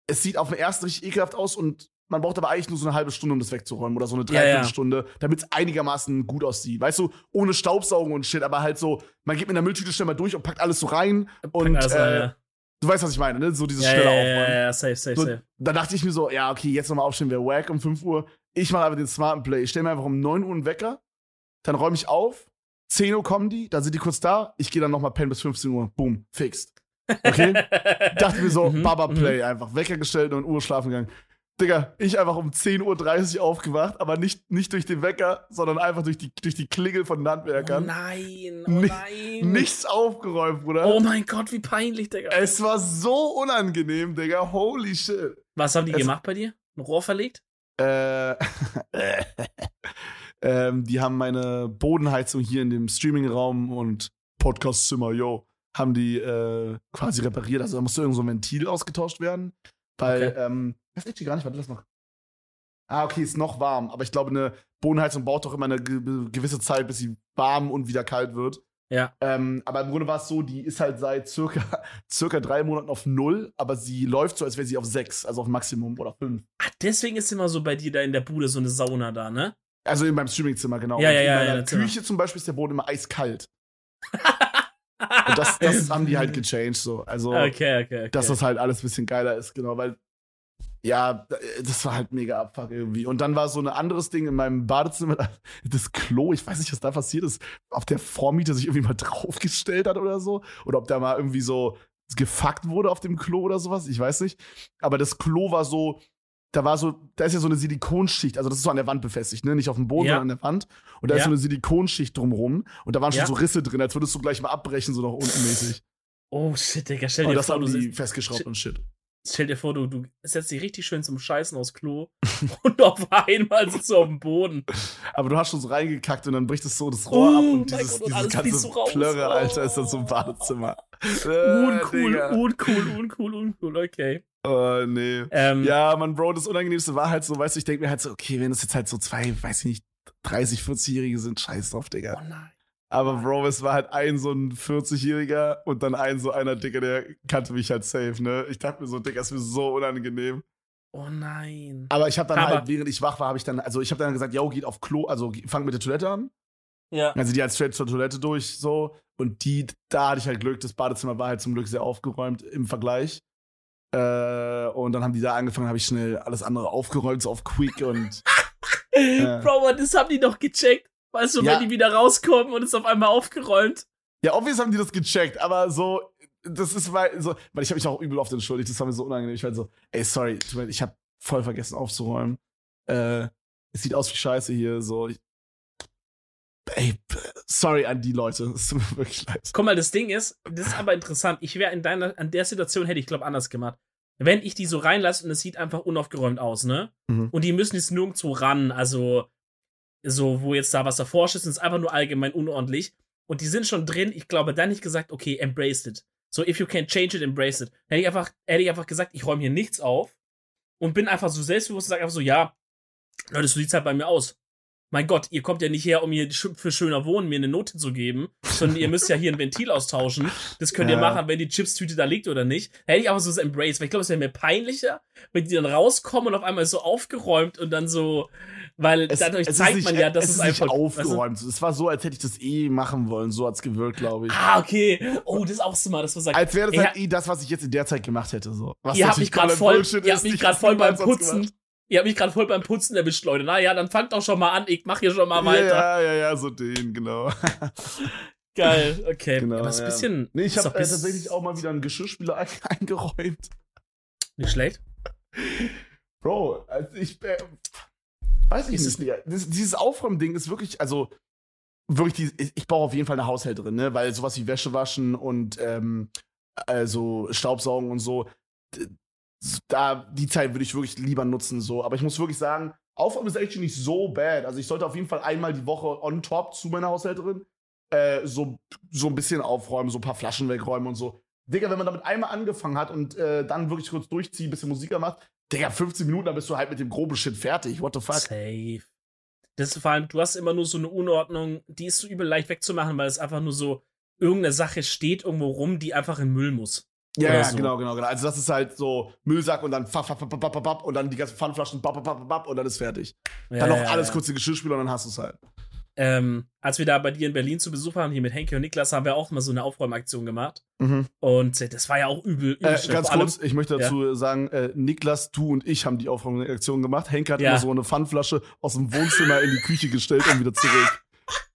Speaker 1: es sieht auf den ersten richtig ekelhaft aus und man braucht aber eigentlich nur so eine halbe Stunde, um das wegzuräumen oder so eine
Speaker 2: Ja, ja.
Speaker 1: Dreiviertelstunde, damit es einigermaßen gut aussieht. Weißt du, ohne Staubsaugen und Shit, aber halt so, man geht mit einer Mülltüte schnell mal durch und packt alles so rein und
Speaker 2: also,
Speaker 1: äh,
Speaker 2: ja.
Speaker 1: du weißt, was ich meine, ne? So dieses
Speaker 2: Ja,
Speaker 1: schnelle
Speaker 2: ja,
Speaker 1: Aufräumen.
Speaker 2: ja, ja, safe, safe,
Speaker 1: So,
Speaker 2: safe.
Speaker 1: da dachte ich mir so, ja, okay, jetzt nochmal aufstehen wäre wack um 5 Uhr. Ich mache einfach den smarten Play. Ich stelle mir einfach um 9 Uhr einen Wecker, dann räume ich auf, 10 Uhr kommen die, dann sind die kurz da, ich gehe dann nochmal pennen bis 15 Uhr. Boom, fixed. Okay? [laughs] Dachte mir so,
Speaker 2: Mhm,
Speaker 1: Baba
Speaker 2: mhm.
Speaker 1: Play einfach. Wecker gestellt und Uhr schlafen gegangen. Digga, ich einfach um 10.30 Uhr aufgewacht, aber nicht, nicht durch den Wecker, sondern einfach durch die, durch die Klingel von den
Speaker 2: Oh nein, oh
Speaker 1: Ni-
Speaker 2: nein.
Speaker 1: Nichts aufgeräumt, Bruder.
Speaker 2: Oh mein Gott, wie peinlich, Digga.
Speaker 1: Es war so unangenehm, Digga. Holy shit.
Speaker 2: Was haben die
Speaker 1: es-
Speaker 2: gemacht bei dir? Ein Rohr verlegt?
Speaker 1: Äh, [laughs] ähm, die haben meine Bodenheizung hier in dem Streamingraum und Podcastzimmer, yo, haben die äh, quasi repariert. Also da musste irgend so ein Ventil ausgetauscht werden. Weil,
Speaker 2: Okay.
Speaker 1: ähm, das ist gar nicht, warte, lass noch. Ah, okay, ist noch warm. Aber ich glaube, eine Bodenheizung braucht doch immer eine ge gewisse Zeit, bis sie warm und wieder kalt wird.
Speaker 2: Ja.
Speaker 1: Ähm, aber im Grunde war es so, die ist halt seit circa, [laughs] circa drei Monaten auf null, aber sie läuft so, als wäre sie auf sechs, also auf Maximum oder fünf.
Speaker 2: Ach, deswegen ist immer so bei dir da in der Bude so eine Sauna da, ne?
Speaker 1: Also in meinem Streamingzimmer, genau.
Speaker 2: Ja,
Speaker 1: Und
Speaker 2: ja,
Speaker 1: in
Speaker 2: ja,
Speaker 1: meiner
Speaker 2: ja, Zimmer.
Speaker 1: Küche zum Beispiel ist der Boden immer eiskalt. [laughs] Und das, das haben die halt gechanged, so. Also,
Speaker 2: Okay, okay, okay.
Speaker 1: dass das halt alles ein bisschen geiler ist, genau, weil, ja, das war halt mega abfuck irgendwie. Und dann war so ein anderes Ding in meinem Badezimmer, [laughs] das Klo, ich weiß nicht, was da passiert ist, ob der Vormieter sich irgendwie mal [laughs] draufgestellt hat oder so, oder ob da mal irgendwie so gefuckt wurde auf dem Klo oder sowas, ich weiß nicht. Aber das Klo war so, da war so, da ist ja so eine Silikonschicht, also das ist so an der Wand befestigt, ne? Nicht auf dem Boden,
Speaker 2: Ja.
Speaker 1: sondern an der Wand. Und da ist
Speaker 2: Ja.
Speaker 1: so eine Silikonschicht drumrum und da waren schon
Speaker 2: Ja.
Speaker 1: so Risse drin, als würdest du gleich mal abbrechen, so nach unten mäßig.
Speaker 2: Oh shit, Digga, stell
Speaker 1: Und
Speaker 2: dir
Speaker 1: das
Speaker 2: vor,
Speaker 1: haben
Speaker 2: du
Speaker 1: die festgeschraubt und shit.
Speaker 2: Stell dir vor, du, du setzt dich richtig schön zum Scheißen aufs Klo [laughs] und auf einmal sitzt du auf dem Boden.
Speaker 1: Aber du hast schon so reingekackt und dann bricht es so das Rohr ab
Speaker 2: Oh
Speaker 1: und
Speaker 2: mein
Speaker 1: dieses,
Speaker 2: Gott, und
Speaker 1: dieses ganze
Speaker 2: so.
Speaker 1: Plörre,
Speaker 2: Oh.
Speaker 1: Alter, ist dann so im Badezimmer. [laughs] Äh,
Speaker 2: Uncool,
Speaker 1: Digga.
Speaker 2: uncool, uncool, uncool, okay.
Speaker 1: Oh, nee.
Speaker 2: Ähm,
Speaker 1: Ja, Mann, Bro, das Unangenehmste war halt so, weißt du, ich denke mir halt so, okay, wenn das jetzt halt so zwei, weiß ich nicht, 30, 40-Jährige sind, scheiß drauf, Digga.
Speaker 2: Oh nein.
Speaker 1: Aber Bro, es war halt ein so ein 40-Jähriger und dann ein so einer Dicker, der kannte mich halt safe, ne? Ich dachte mir so, Dicker, ist mir so unangenehm.
Speaker 2: Oh nein.
Speaker 1: Aber ich habe dann
Speaker 2: Aber-
Speaker 1: halt, während ich wach war, habe ich dann, also ich habe dann gesagt, yo, geht auf Klo, also fang mit der Toilette an.
Speaker 2: Ja.
Speaker 1: Also die halt straight zur Toilette durch, so. Und die, da hatte ich halt Glück, das Badezimmer war halt zum Glück sehr aufgeräumt im Vergleich. Äh, und dann haben die da angefangen, habe ich schnell alles andere aufgeräumt, so auf Quick und. Ja. [laughs]
Speaker 2: Bro, das haben die doch gecheckt. Weißt du,
Speaker 1: Ja.
Speaker 2: wenn die wieder rauskommen und es auf einmal aufgeräumt.
Speaker 1: Ja, obvious haben die das gecheckt, aber so, das ist weil, so, weil ich habe mich auch übel oft entschuldigt, das war mir so unangenehm. Ich war halt so, ey, sorry, ich habe voll vergessen aufzuräumen. Äh, es sieht aus wie Scheiße hier, so. Ich, ey, sorry an die Leute, es tut mir wirklich leid.
Speaker 2: Guck mal, das Ding ist, das ist aber interessant. Ich wäre in deiner, an der Situation hätte ich, glaube anders gemacht. Wenn ich die so reinlasse und es sieht einfach unaufgeräumt aus, ne?
Speaker 1: Mhm.
Speaker 2: Und die müssen jetzt nirgendwo ran, also so, wo jetzt da was davor ist, ist einfach nur allgemein unordentlich. Und die sind schon drin. Ich glaube, dann ich gesagt, okay, embrace it. So, if you can change it, embrace it. Hätte ich einfach, hätte ich einfach gesagt, ich räume hier nichts auf und bin einfach so selbstbewusst und sage einfach so, ja, Leute, so sieht's halt bei mir aus. Mein Gott, ihr kommt ja nicht her, um mir für schöner Wohnen mir eine Note zu geben, sondern ihr müsst ja hier ein Ventil austauschen. Das könnt ihr
Speaker 1: Ja.
Speaker 2: machen, wenn die Chipstüte da liegt oder nicht. Da hätte ich einfach so das Embrace, weil ich glaube, es wäre mir peinlicher, wenn die dann rauskommen und auf einmal so aufgeräumt und dann so, weil dadurch
Speaker 1: ist
Speaker 2: zeigt
Speaker 1: nicht-
Speaker 2: man ja, dass
Speaker 1: es
Speaker 2: es,
Speaker 1: ist
Speaker 2: einfach
Speaker 1: nicht
Speaker 2: weißt du?
Speaker 1: aufgeräumt. Es war so, als hätte ich das eh machen wollen. So hat's gewirkt, glaube ich.
Speaker 2: Ah, okay. Oh, das ist auch smart, dass man sagt.
Speaker 1: Als wäre das halt eh das, was ich jetzt in der Zeit gemacht hätte. So. Was
Speaker 2: ihr habt mich gerade voll,
Speaker 1: Bullshit
Speaker 2: ihr
Speaker 1: ist.
Speaker 2: habt mich
Speaker 1: Ich
Speaker 2: gerade voll beim Putzen, ihr habt mich gerade voll beim Putzen erwischt, Leute. Na ja, dann fangt doch schon mal an. Ich mach hier schon mal weiter.
Speaker 1: Ja, ja, ja, so den, genau. [laughs]
Speaker 2: Geil, okay.
Speaker 1: Genau,
Speaker 2: Aber es ist ein bisschen.
Speaker 1: Nee, ich
Speaker 2: ist
Speaker 1: habe äh, tatsächlich auch mal wieder einen Geschirrspüler ein- [laughs] eingeräumt.
Speaker 2: Nicht schlecht.
Speaker 1: Bro, also ich äh, weiß ich
Speaker 2: Ist
Speaker 1: nicht. Das, dieses Aufräumen-Ding ist wirklich, also wirklich, die, ich brauche auf jeden Fall eine Haushälterin, ne? Weil sowas wie Wäsche waschen und ähm, also Staubsaugen und so, da die Zeit würde ich wirklich lieber nutzen, so. Aber ich muss wirklich sagen, Aufräumen ist actually nicht so bad. Also ich sollte auf jeden Fall einmal die Woche on top zu meiner Haushälterin äh, so, so ein bisschen aufräumen, so ein paar Flaschen wegräumen und so. Digga, wenn man damit einmal angefangen hat und äh, dann wirklich kurz durchzieht, ein bisschen Musik macht, Digga, 15 Minuten, dann bist du halt mit dem groben Shit fertig. What the fuck?
Speaker 2: Safe. Das ist vor allem, du hast immer nur so eine Unordnung, die ist so übel leicht wegzumachen, weil es einfach nur so irgendeine Sache steht irgendwo rum, die einfach in Müll muss.
Speaker 1: Ja, ja,
Speaker 2: so.
Speaker 1: genau, genau, genau. Also das ist halt so Müllsack und dann fapp, fapp, fapp, fapp, fapp, und dann die ganzen Pfannflaschen bapp, bapp, bapp, bapp, und dann ist fertig.
Speaker 2: Ja,
Speaker 1: dann noch
Speaker 2: ja,
Speaker 1: alles
Speaker 2: ja.
Speaker 1: kurz in Geschirrspüler und dann hast du es halt.
Speaker 2: Ähm, als wir da bei dir in Berlin zu Besuch waren, hier mit Henke und Niklas, haben wir auch mal so eine Aufräumaktion gemacht. Und äh, das war ja auch übel. übel
Speaker 1: Äh, ganz
Speaker 2: allem-
Speaker 1: kurz, ich möchte dazu sagen, äh, Niklas, du und ich haben die Aufräumaktion gemacht. Henke hat
Speaker 2: Ja.
Speaker 1: immer so eine Pfannflasche aus dem Wohnzimmer in die Küche gestellt und wieder zurück.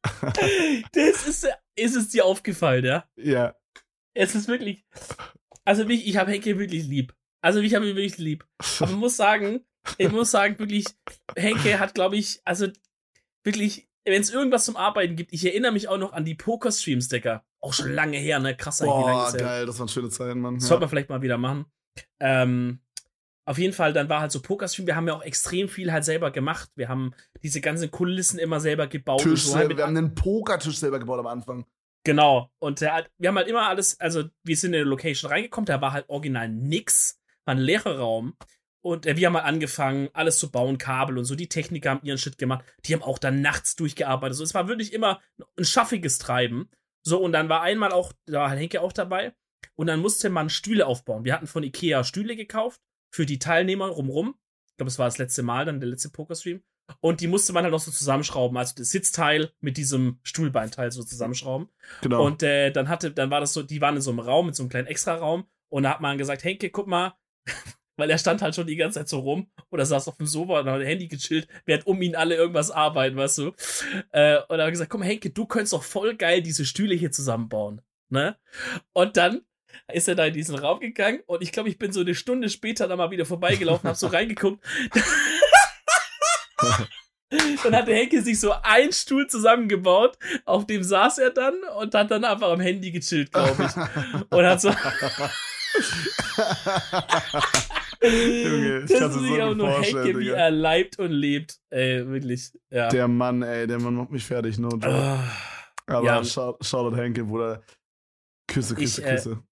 Speaker 1: [laughs]
Speaker 2: Das ist, ist es dir aufgefallen, ja?
Speaker 1: Ja.
Speaker 2: Es ist wirklich. Also mich, ich habe Henke wirklich lieb. Also ich habe ihn wirklich lieb. Aber man muss sagen, ich muss sagen, wirklich, Henke hat, glaube ich, also wirklich, wenn es irgendwas zum Arbeiten gibt, ich erinnere mich auch noch an die Poker-Streams, Digga. Auch schon lange her, ne? Krasser, wie lange
Speaker 1: Boah,
Speaker 2: her.
Speaker 1: geil, das waren schöne Zeiten, Mann.
Speaker 2: Das
Speaker 1: Ja.
Speaker 2: sollte man vielleicht mal wieder machen. Ähm, auf jeden Fall, dann war halt so Pokerstream. Wir haben ja auch extrem viel halt selber gemacht. Wir haben diese ganzen Kulissen immer selber gebaut.
Speaker 1: Tisch
Speaker 2: so. Halt
Speaker 1: selber, wir haben einen Pokertisch selber gebaut am Anfang.
Speaker 2: Genau. Und hat- wir haben halt immer alles, also wir sind in eine Location reingekommen, da war halt original nix, war ein leerer Raum. Und äh, wir haben halt angefangen, alles zu bauen, Kabel und so. Die Techniker haben ihren Shit gemacht. Die haben auch dann nachts durchgearbeitet. So, es war wirklich immer ein schaffiges Treiben. So, und dann war einmal auch, da war Henke auch dabei. Und dann musste man Stühle aufbauen. Wir hatten von Ikea Stühle gekauft für die Teilnehmer rumrum. Ich glaube, es war das letzte Mal, dann der letzte Pokerstream. Und die musste man halt auch so zusammenschrauben. Also das Sitzteil mit diesem Stuhlbeinteil so zusammenschrauben.
Speaker 1: Genau.
Speaker 2: Und äh, dann hatte, dann war das so, die waren in so einem Raum, mit so einem kleinen Extra-Raum. Und da hat man gesagt, Henke, guck mal, weil er stand halt schon die ganze Zeit so rum oder saß auf dem Sofa und hat ein Handy gechillt, während um ihn alle irgendwas arbeiten, weißt du. Äh, und er hat gesagt, mal, Henke, du könntest doch voll geil diese Stühle hier zusammenbauen. Ne? Und dann ist er da in diesen Raum gegangen und ich glaube, ich bin so eine Stunde später dann mal wieder vorbeigelaufen, hab so reingeguckt. [laughs] Dann hatte Henke sich so einen Stuhl zusammengebaut, auf dem saß er dann und hat dann einfach am Handy gechillt, glaube ich. Und hat so.
Speaker 1: Junge, ich
Speaker 2: das ist sich auch nur Henke, wie er leibt und lebt. Ey, wirklich. Ja.
Speaker 1: Der Mann, ey, der Mann macht mich fertig, no joke.
Speaker 2: Ah.
Speaker 1: Aber
Speaker 2: ja.
Speaker 1: Shoutout Henke, Bruder. Küsse, Küsse,
Speaker 2: Ich, äh,
Speaker 1: Küsse.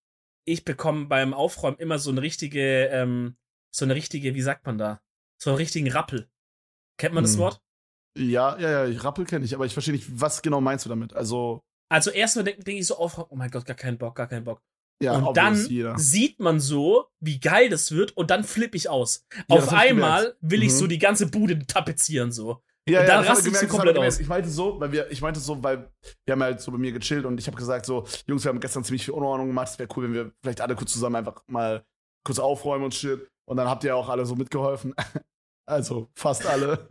Speaker 2: ich bekomme beim Aufräumen immer so eine richtige, ähm, so eine richtige, wie sagt man da? So einen richtigen Rappel. Kennt man das
Speaker 1: Hm.
Speaker 2: Wort?
Speaker 1: Ja, ja, ja, ich Rappel kenne ich, aber ich verstehe nicht, was genau meinst du damit? Also,
Speaker 2: Also erstmal denke denk ich so auf, oh mein Gott, gar keinen Bock, gar keinen Bock.
Speaker 1: Ja,
Speaker 2: und dann
Speaker 1: jeder.
Speaker 2: sieht man so, wie geil das wird und dann flippe ich aus.
Speaker 1: Ja,
Speaker 2: Auf
Speaker 1: ich
Speaker 2: einmal will ich
Speaker 1: Mhm.
Speaker 2: so die ganze Bude tapezieren so.
Speaker 1: Ja,
Speaker 2: Und
Speaker 1: ja,
Speaker 2: dann
Speaker 1: hab
Speaker 2: raste ich so komplett aus.
Speaker 1: Ich meinte so, weil wir, ich meinte so, weil wir haben halt so bei mir gechillt und ich habe gesagt so, Jungs, wir haben gestern ziemlich viel Unordnung gemacht. Es wäre cool, wenn wir vielleicht alle kurz zusammen einfach mal kurz aufräumen und shit. Und dann habt ihr auch alle so mitgeholfen. [laughs] Also fast alle.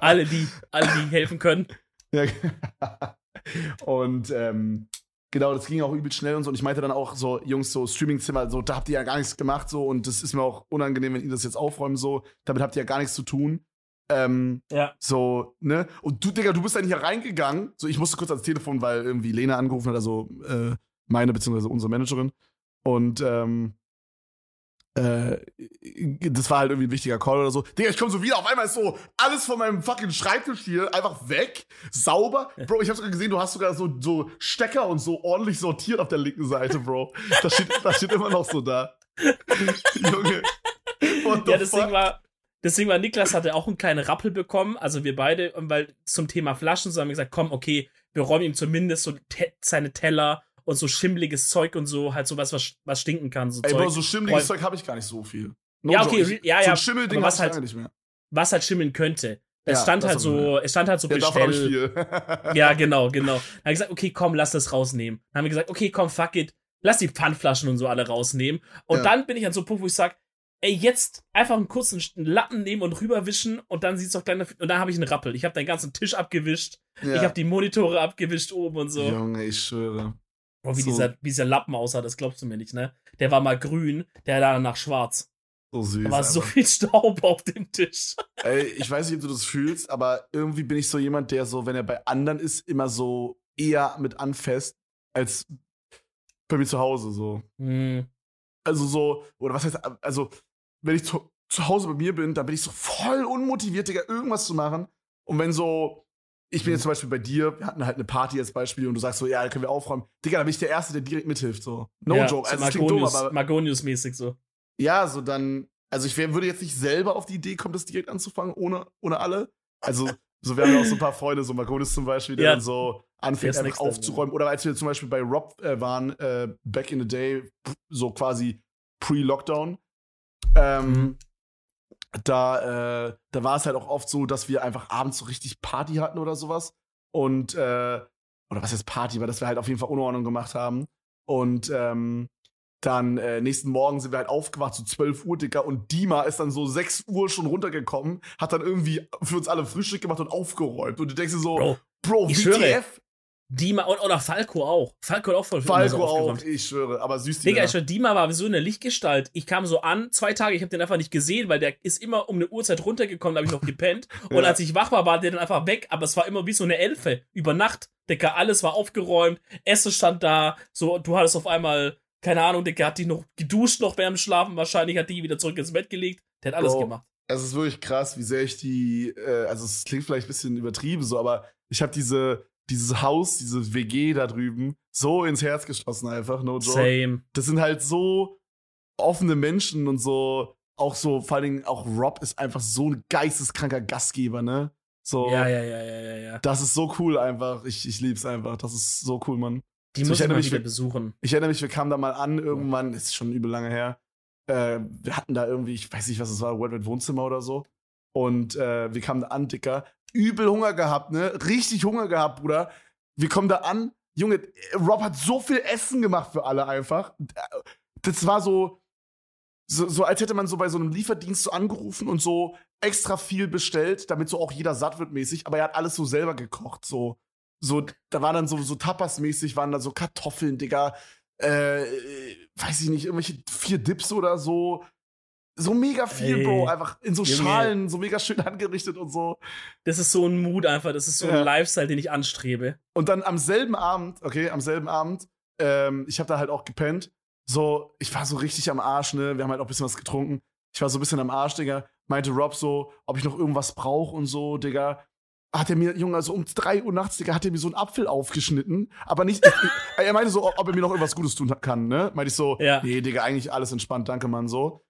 Speaker 2: Alle, die, [laughs] alle, die helfen können.
Speaker 1: Ja. [laughs] und ähm, genau, das ging auch übel schnell und so. Und ich meinte dann auch so, Jungs, so Streamingzimmer, so, da habt ihr ja gar nichts gemacht so. Und das ist mir auch unangenehm, wenn ihr das jetzt aufräumen so. Damit habt ihr ja gar nichts zu tun. Ähm,
Speaker 2: Ja.
Speaker 1: so, ne? Und du, Digga, du bist dann hier reingegangen. So, ich musste kurz ans Telefon, weil irgendwie Lena angerufen hat, also äh, meine beziehungsweise unsere Managerin. Und ähm, äh, das war halt irgendwie ein wichtiger Call oder so. Digga, ich komme so wieder, auf einmal ist so alles von meinem fucking Schreibtisch hier einfach weg, sauber. Bro, ich habe sogar gesehen, du hast sogar so, so Stecker und so ordentlich sortiert auf der linken Seite, Bro. Das steht, das steht immer noch so da. [laughs] Junge. What the
Speaker 2: Ja, deswegen
Speaker 1: fuck?
Speaker 2: war, deswegen war Niklas hatte auch einen kleinen Rappel bekommen, also wir beide, weil zum Thema Flaschen so haben wir gesagt, komm, okay, wir räumen ihm zumindest so te seine Teller und so schimmeliges Zeug und so, halt sowas, was, was stinken kann, so
Speaker 1: Ey,
Speaker 2: Zeug.
Speaker 1: Bro, so schimmeliges
Speaker 2: Räum-
Speaker 1: Zeug habe ich gar nicht so viel.
Speaker 2: Ja, okay.
Speaker 1: Ich-
Speaker 2: ja,
Speaker 1: so
Speaker 2: ja,
Speaker 1: ein Schimmelding
Speaker 2: aber was
Speaker 1: ich
Speaker 2: halt-
Speaker 1: nicht mehr.
Speaker 2: was halt schimmeln könnte. Es
Speaker 1: Ja,
Speaker 2: stand halt so, es stand halt so
Speaker 1: Ja, ich
Speaker 2: Bestell. [laughs] Ja, [laughs] genau, genau. Dann haben wir gesagt, okay, komm, lass das rausnehmen. Dann haben wir gesagt, okay, komm, fuck it, lass die Pfandflaschen und so alle rausnehmen. Und
Speaker 1: Ja.
Speaker 2: dann bin ich an so einem Punkt, wo ich sage, ey, jetzt einfach einen kurzen Lappen nehmen und rüberwischen und dann sieht's doch kleiner und dann habe ich einen Rappel. Ich habe den ganzen Tisch abgewischt,
Speaker 1: Ja.
Speaker 2: ich habe die Monitore abgewischt oben und so.
Speaker 1: Junge, ich schwöre.
Speaker 2: Boah, wie,
Speaker 1: so.
Speaker 2: dieser, wie dieser Lappen aussah, das glaubst du mir nicht, ne? Der war mal grün, der danach schwarz.
Speaker 1: So süß.
Speaker 2: Da war so
Speaker 1: einfach.
Speaker 2: viel Staub auf dem Tisch. [laughs]
Speaker 1: Ey, ich weiß nicht, ob du das fühlst, aber irgendwie bin ich so jemand, der so, wenn er bei anderen ist, immer so eher mit anfasst, als bei mir zu Hause so.
Speaker 2: Hm.
Speaker 1: Also so, oder was heißt, also, wenn ich zu, zu Hause bei mir bin, dann bin ich so voll unmotiviert, Digga, irgendwas zu machen. Und wenn so, ich bin jetzt zum Beispiel bei dir, wir hatten halt eine Party als Beispiel und du sagst so, ja, können wir aufräumen. Digga, dann bin ich der Erste, der direkt mithilft, so. No
Speaker 2: ja,
Speaker 1: joke.
Speaker 2: so
Speaker 1: Also, aber
Speaker 2: Margonius-mäßig so.
Speaker 1: ja, so dann, also ich wär, würde jetzt nicht selber auf die Idee kommen, das direkt anzufangen, ohne, ohne alle. Also, so wir haben ja auch so ein paar Freunde, so Margonis zum Beispiel, der
Speaker 2: Ja.
Speaker 1: dann so anfängt, einfach
Speaker 2: next level,
Speaker 1: aufzuräumen. Oder als wir zum Beispiel bei Rob äh, waren, äh, back in the day, so quasi pre-Lockdown, ähm,
Speaker 2: Mhm.
Speaker 1: Da, äh, da war es halt auch oft so, dass wir einfach abends so richtig Party hatten oder sowas. Und, äh, oder was heißt Party, weil dass wir halt auf jeden Fall Unordnung gemacht haben. Und ähm, dann äh, nächsten Morgen sind wir halt aufgewacht, so 12 Uhr, Dicker, und Dima ist dann so 6 Uhr schon runtergekommen, hat dann irgendwie für uns alle Frühstück gemacht und aufgeräumt. Und du denkst dir so,
Speaker 2: Bro,
Speaker 1: Bro,
Speaker 2: schwöre,
Speaker 1: WTF?
Speaker 2: Dima und, oder Falco auch. Falco hat auch voll
Speaker 1: Falco
Speaker 2: so
Speaker 1: auch, ich schwöre, aber süß die
Speaker 2: Digga, ich schwör, Dima war so eine Lichtgestalt. Ich kam so an, zwei Tage, ich habe den einfach nicht gesehen, weil der ist immer um eine Uhrzeit runtergekommen, da habe ich noch gepennt. [laughs] Und
Speaker 1: Ja.
Speaker 2: als ich wach war, war der dann einfach weg, aber es war immer wie so eine Elfe. Über Nacht, Digga, alles war aufgeräumt, Essen stand da, so, du hattest auf einmal, keine Ahnung, Digga, hat die noch geduscht noch während dem Schlafen, wahrscheinlich hat die wieder zurück ins Bett gelegt. Der hat alles
Speaker 1: Bro.
Speaker 2: gemacht.
Speaker 1: Es ist wirklich krass, wie sehr ich die, äh, also es klingt vielleicht ein bisschen übertrieben so, aber ich habe diese, dieses Haus, diese WG da drüben so ins Herz geschlossen einfach, no joke.
Speaker 2: Same.
Speaker 1: Das sind halt so offene Menschen und so, auch so, vor allen Dingen auch Rob ist einfach so ein geisteskranker Gastgeber, ne? So,
Speaker 2: Ja, ja, ja, ja, ja, ja.
Speaker 1: das ist so cool einfach. Ich, ich lieb's einfach. Das ist so cool, Mann.
Speaker 2: Die
Speaker 1: So,
Speaker 2: muss
Speaker 1: ich mich,
Speaker 2: wieder
Speaker 1: wir-
Speaker 2: besuchen.
Speaker 1: Ich erinnere mich, wir kamen da mal an irgendwann, ist schon übel lange her. Äh, wir hatten da irgendwie, ich weiß nicht, was es war, World Wide Wohnzimmer oder so. Und äh, wir kamen da an, Dicker. Übel Hunger gehabt, ne? Richtig Hunger gehabt, Bruder. Wir kommen da an. Junge, Rob hat so viel Essen gemacht für alle einfach. Das war so, so, so als hätte man so bei so einem Lieferdienst so angerufen und so extra viel bestellt, damit so auch jeder satt wird mäßig. Aber er hat alles so selber gekocht, so. So, da waren dann so, so Tapas-mäßig, waren da so Kartoffeln, Digga, äh, weiß ich nicht, irgendwelche vier Dips oder so. So mega viel,
Speaker 2: Ey,
Speaker 1: Bro. Einfach in so
Speaker 2: Junge.
Speaker 1: Schalen, so mega schön angerichtet und so.
Speaker 2: Das ist so ein Mut einfach, das ist so
Speaker 1: Ja.
Speaker 2: ein Lifestyle, den ich anstrebe.
Speaker 1: Und dann am selben Abend, okay, am selben Abend, ähm, ich habe da halt auch gepennt. So, ich war so richtig am Arsch, ne? Wir haben halt auch ein bisschen was getrunken. Ich war so ein bisschen am Arsch, Digga. Meinte Rob so, ob ich noch irgendwas brauche und so, Digga. Hat er mir, Junge, also um 3 Uhr nachts, Digga, hat er mir so einen Apfel aufgeschnitten. Aber nicht, ich, er meinte so, ob er mir noch irgendwas Gutes tun kann, ne? Meinte ich so,
Speaker 2: Ja.
Speaker 1: nee, Digga, eigentlich alles entspannt, danke, Mann, so.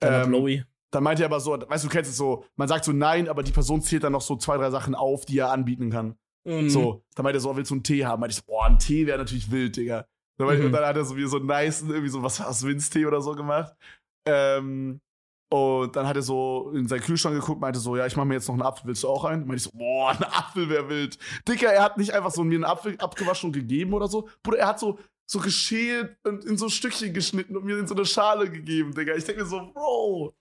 Speaker 2: Dann
Speaker 1: Ähm,
Speaker 2: Blowy.
Speaker 1: Dann meinte er aber so, weißt du, du kennst es so, man sagt so nein, aber die Person zählt dann noch so zwei, drei Sachen auf, die er anbieten kann.
Speaker 2: Mhm.
Speaker 1: So, dann meinte er so, willst du einen Tee haben? Meinte ich so, boah, ein Tee wäre natürlich wild, Digga. Dann, meinte,
Speaker 2: Mhm.
Speaker 1: und dann hat er so wie so einen nice, irgendwie so, was war's, Winstee oder so gemacht. Ähm, und dann hat er so in seinen Kühlschrank geguckt, meinte so, ja, ich mache mir jetzt noch einen Apfel, willst du auch einen? Meinte ich so, boah, [laughs] ein Apfel wäre wild. Dicker, er hat nicht einfach so mir einen Apfel abgewaschen und gegeben oder so. Bruder, er hat so, so geschält und in so Stückchen geschnitten und mir in so eine Schale gegeben, Digga. Ich denke mir so, Bro.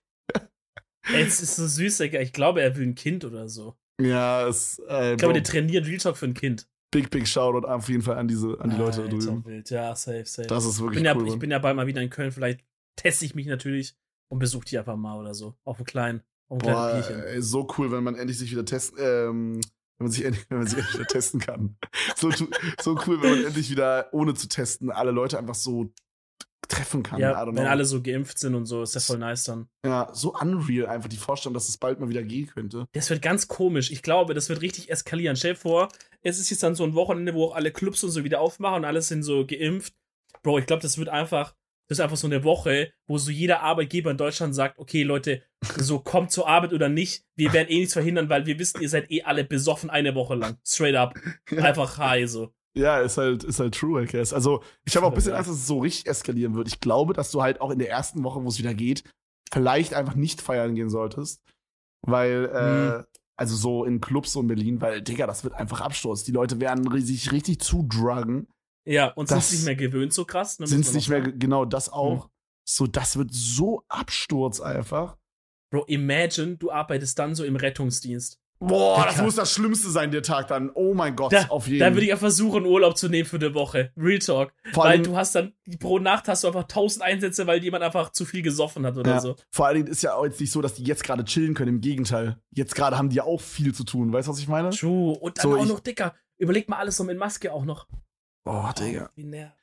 Speaker 2: Ey, es ist so süß, Digga. Ich glaube, er will ein Kind oder so.
Speaker 1: Ja, es, äh,
Speaker 2: Ich glaube, der trainiert Real Talk für ein Kind.
Speaker 1: big, big Shoutout auf jeden Fall an diese, an die Leute da
Speaker 2: Alter,
Speaker 1: drüben.
Speaker 2: Wild. Ja, safe, safe.
Speaker 1: Das ist
Speaker 2: ich,
Speaker 1: wirklich
Speaker 2: bin ja,
Speaker 1: cool.
Speaker 2: ich
Speaker 1: Mann.
Speaker 2: bin ja bald mal wieder in Köln. Vielleicht teste ich mich natürlich und besuche die einfach mal oder so. Auf einem kleinen, auf kleinen
Speaker 1: Boah,
Speaker 2: Bierchen.
Speaker 1: ey, so cool, wenn man endlich sich wieder testen, ähm, wenn man sich endlich, wenn man sich endlich wieder testen kann. [laughs] So, so cool, wenn man endlich wieder, ohne zu testen, alle Leute einfach so treffen kann.
Speaker 2: Ja, wenn alle so geimpft sind und so, ist ja voll nice dann.
Speaker 1: ja, so unreal einfach die Vorstellung, dass es bald mal wieder gehen könnte.
Speaker 2: Das wird ganz komisch. Ich glaube, das wird richtig eskalieren. Stell dir vor, es ist jetzt dann so ein Wochenende, wo auch alle Clubs und so wieder aufmachen und alle sind so geimpft. Bro, ich glaube, das wird einfach, das ist einfach so eine Woche, wo so jeder Arbeitgeber in Deutschland sagt, okay, Leute, so kommt zur Arbeit oder nicht, wir werden eh nichts verhindern, weil wir wissen, ihr seid eh alle besoffen eine Woche lang. Straight up. [laughs] Einfach high so.
Speaker 1: Ja, ist halt, ist halt true, I guess. Also, ich habe auch ein bisschen. Angst, dass es so richtig eskalieren wird. Ich glaube, dass du halt auch in der ersten Woche, wo es wieder geht, vielleicht einfach nicht feiern gehen solltest. Weil, äh,
Speaker 2: Mhm.
Speaker 1: also so in Clubs so in Berlin, weil, Digga, das wird einfach Absturz. Die Leute werden sich richtig zudruggen.
Speaker 2: Ja, und sind
Speaker 1: Das-
Speaker 2: nicht mehr gewöhnt so krass. ne,
Speaker 1: Sind es nicht mehr, genau das auch.
Speaker 2: Mhm.
Speaker 1: So, das wird so Absturz einfach.
Speaker 2: Bro, imagine, du arbeitest dann so im Rettungsdienst.
Speaker 1: Boah, das
Speaker 2: Digga.
Speaker 1: muss das Schlimmste sein, der Tag dann. Oh mein Gott,
Speaker 2: Da,
Speaker 1: auf jeden
Speaker 2: da würde ich ja versuchen, Urlaub zu nehmen für eine Woche. Real Talk.
Speaker 1: Vor
Speaker 2: weil
Speaker 1: allem,
Speaker 2: du hast dann, pro Nacht hast du einfach tausend Einsätze, weil jemand einfach zu viel gesoffen hat oder
Speaker 1: Ja.
Speaker 2: so.
Speaker 1: vor allen Dingen ist ja auch jetzt nicht so, dass die jetzt gerade chillen können. Im Gegenteil. Jetzt gerade haben die ja auch viel zu tun. Weißt du, was ich meine?
Speaker 2: True. Und dann
Speaker 1: So,
Speaker 2: auch noch dicker. Überleg mal alles so mit Maske auch noch.
Speaker 1: Oh, Digga.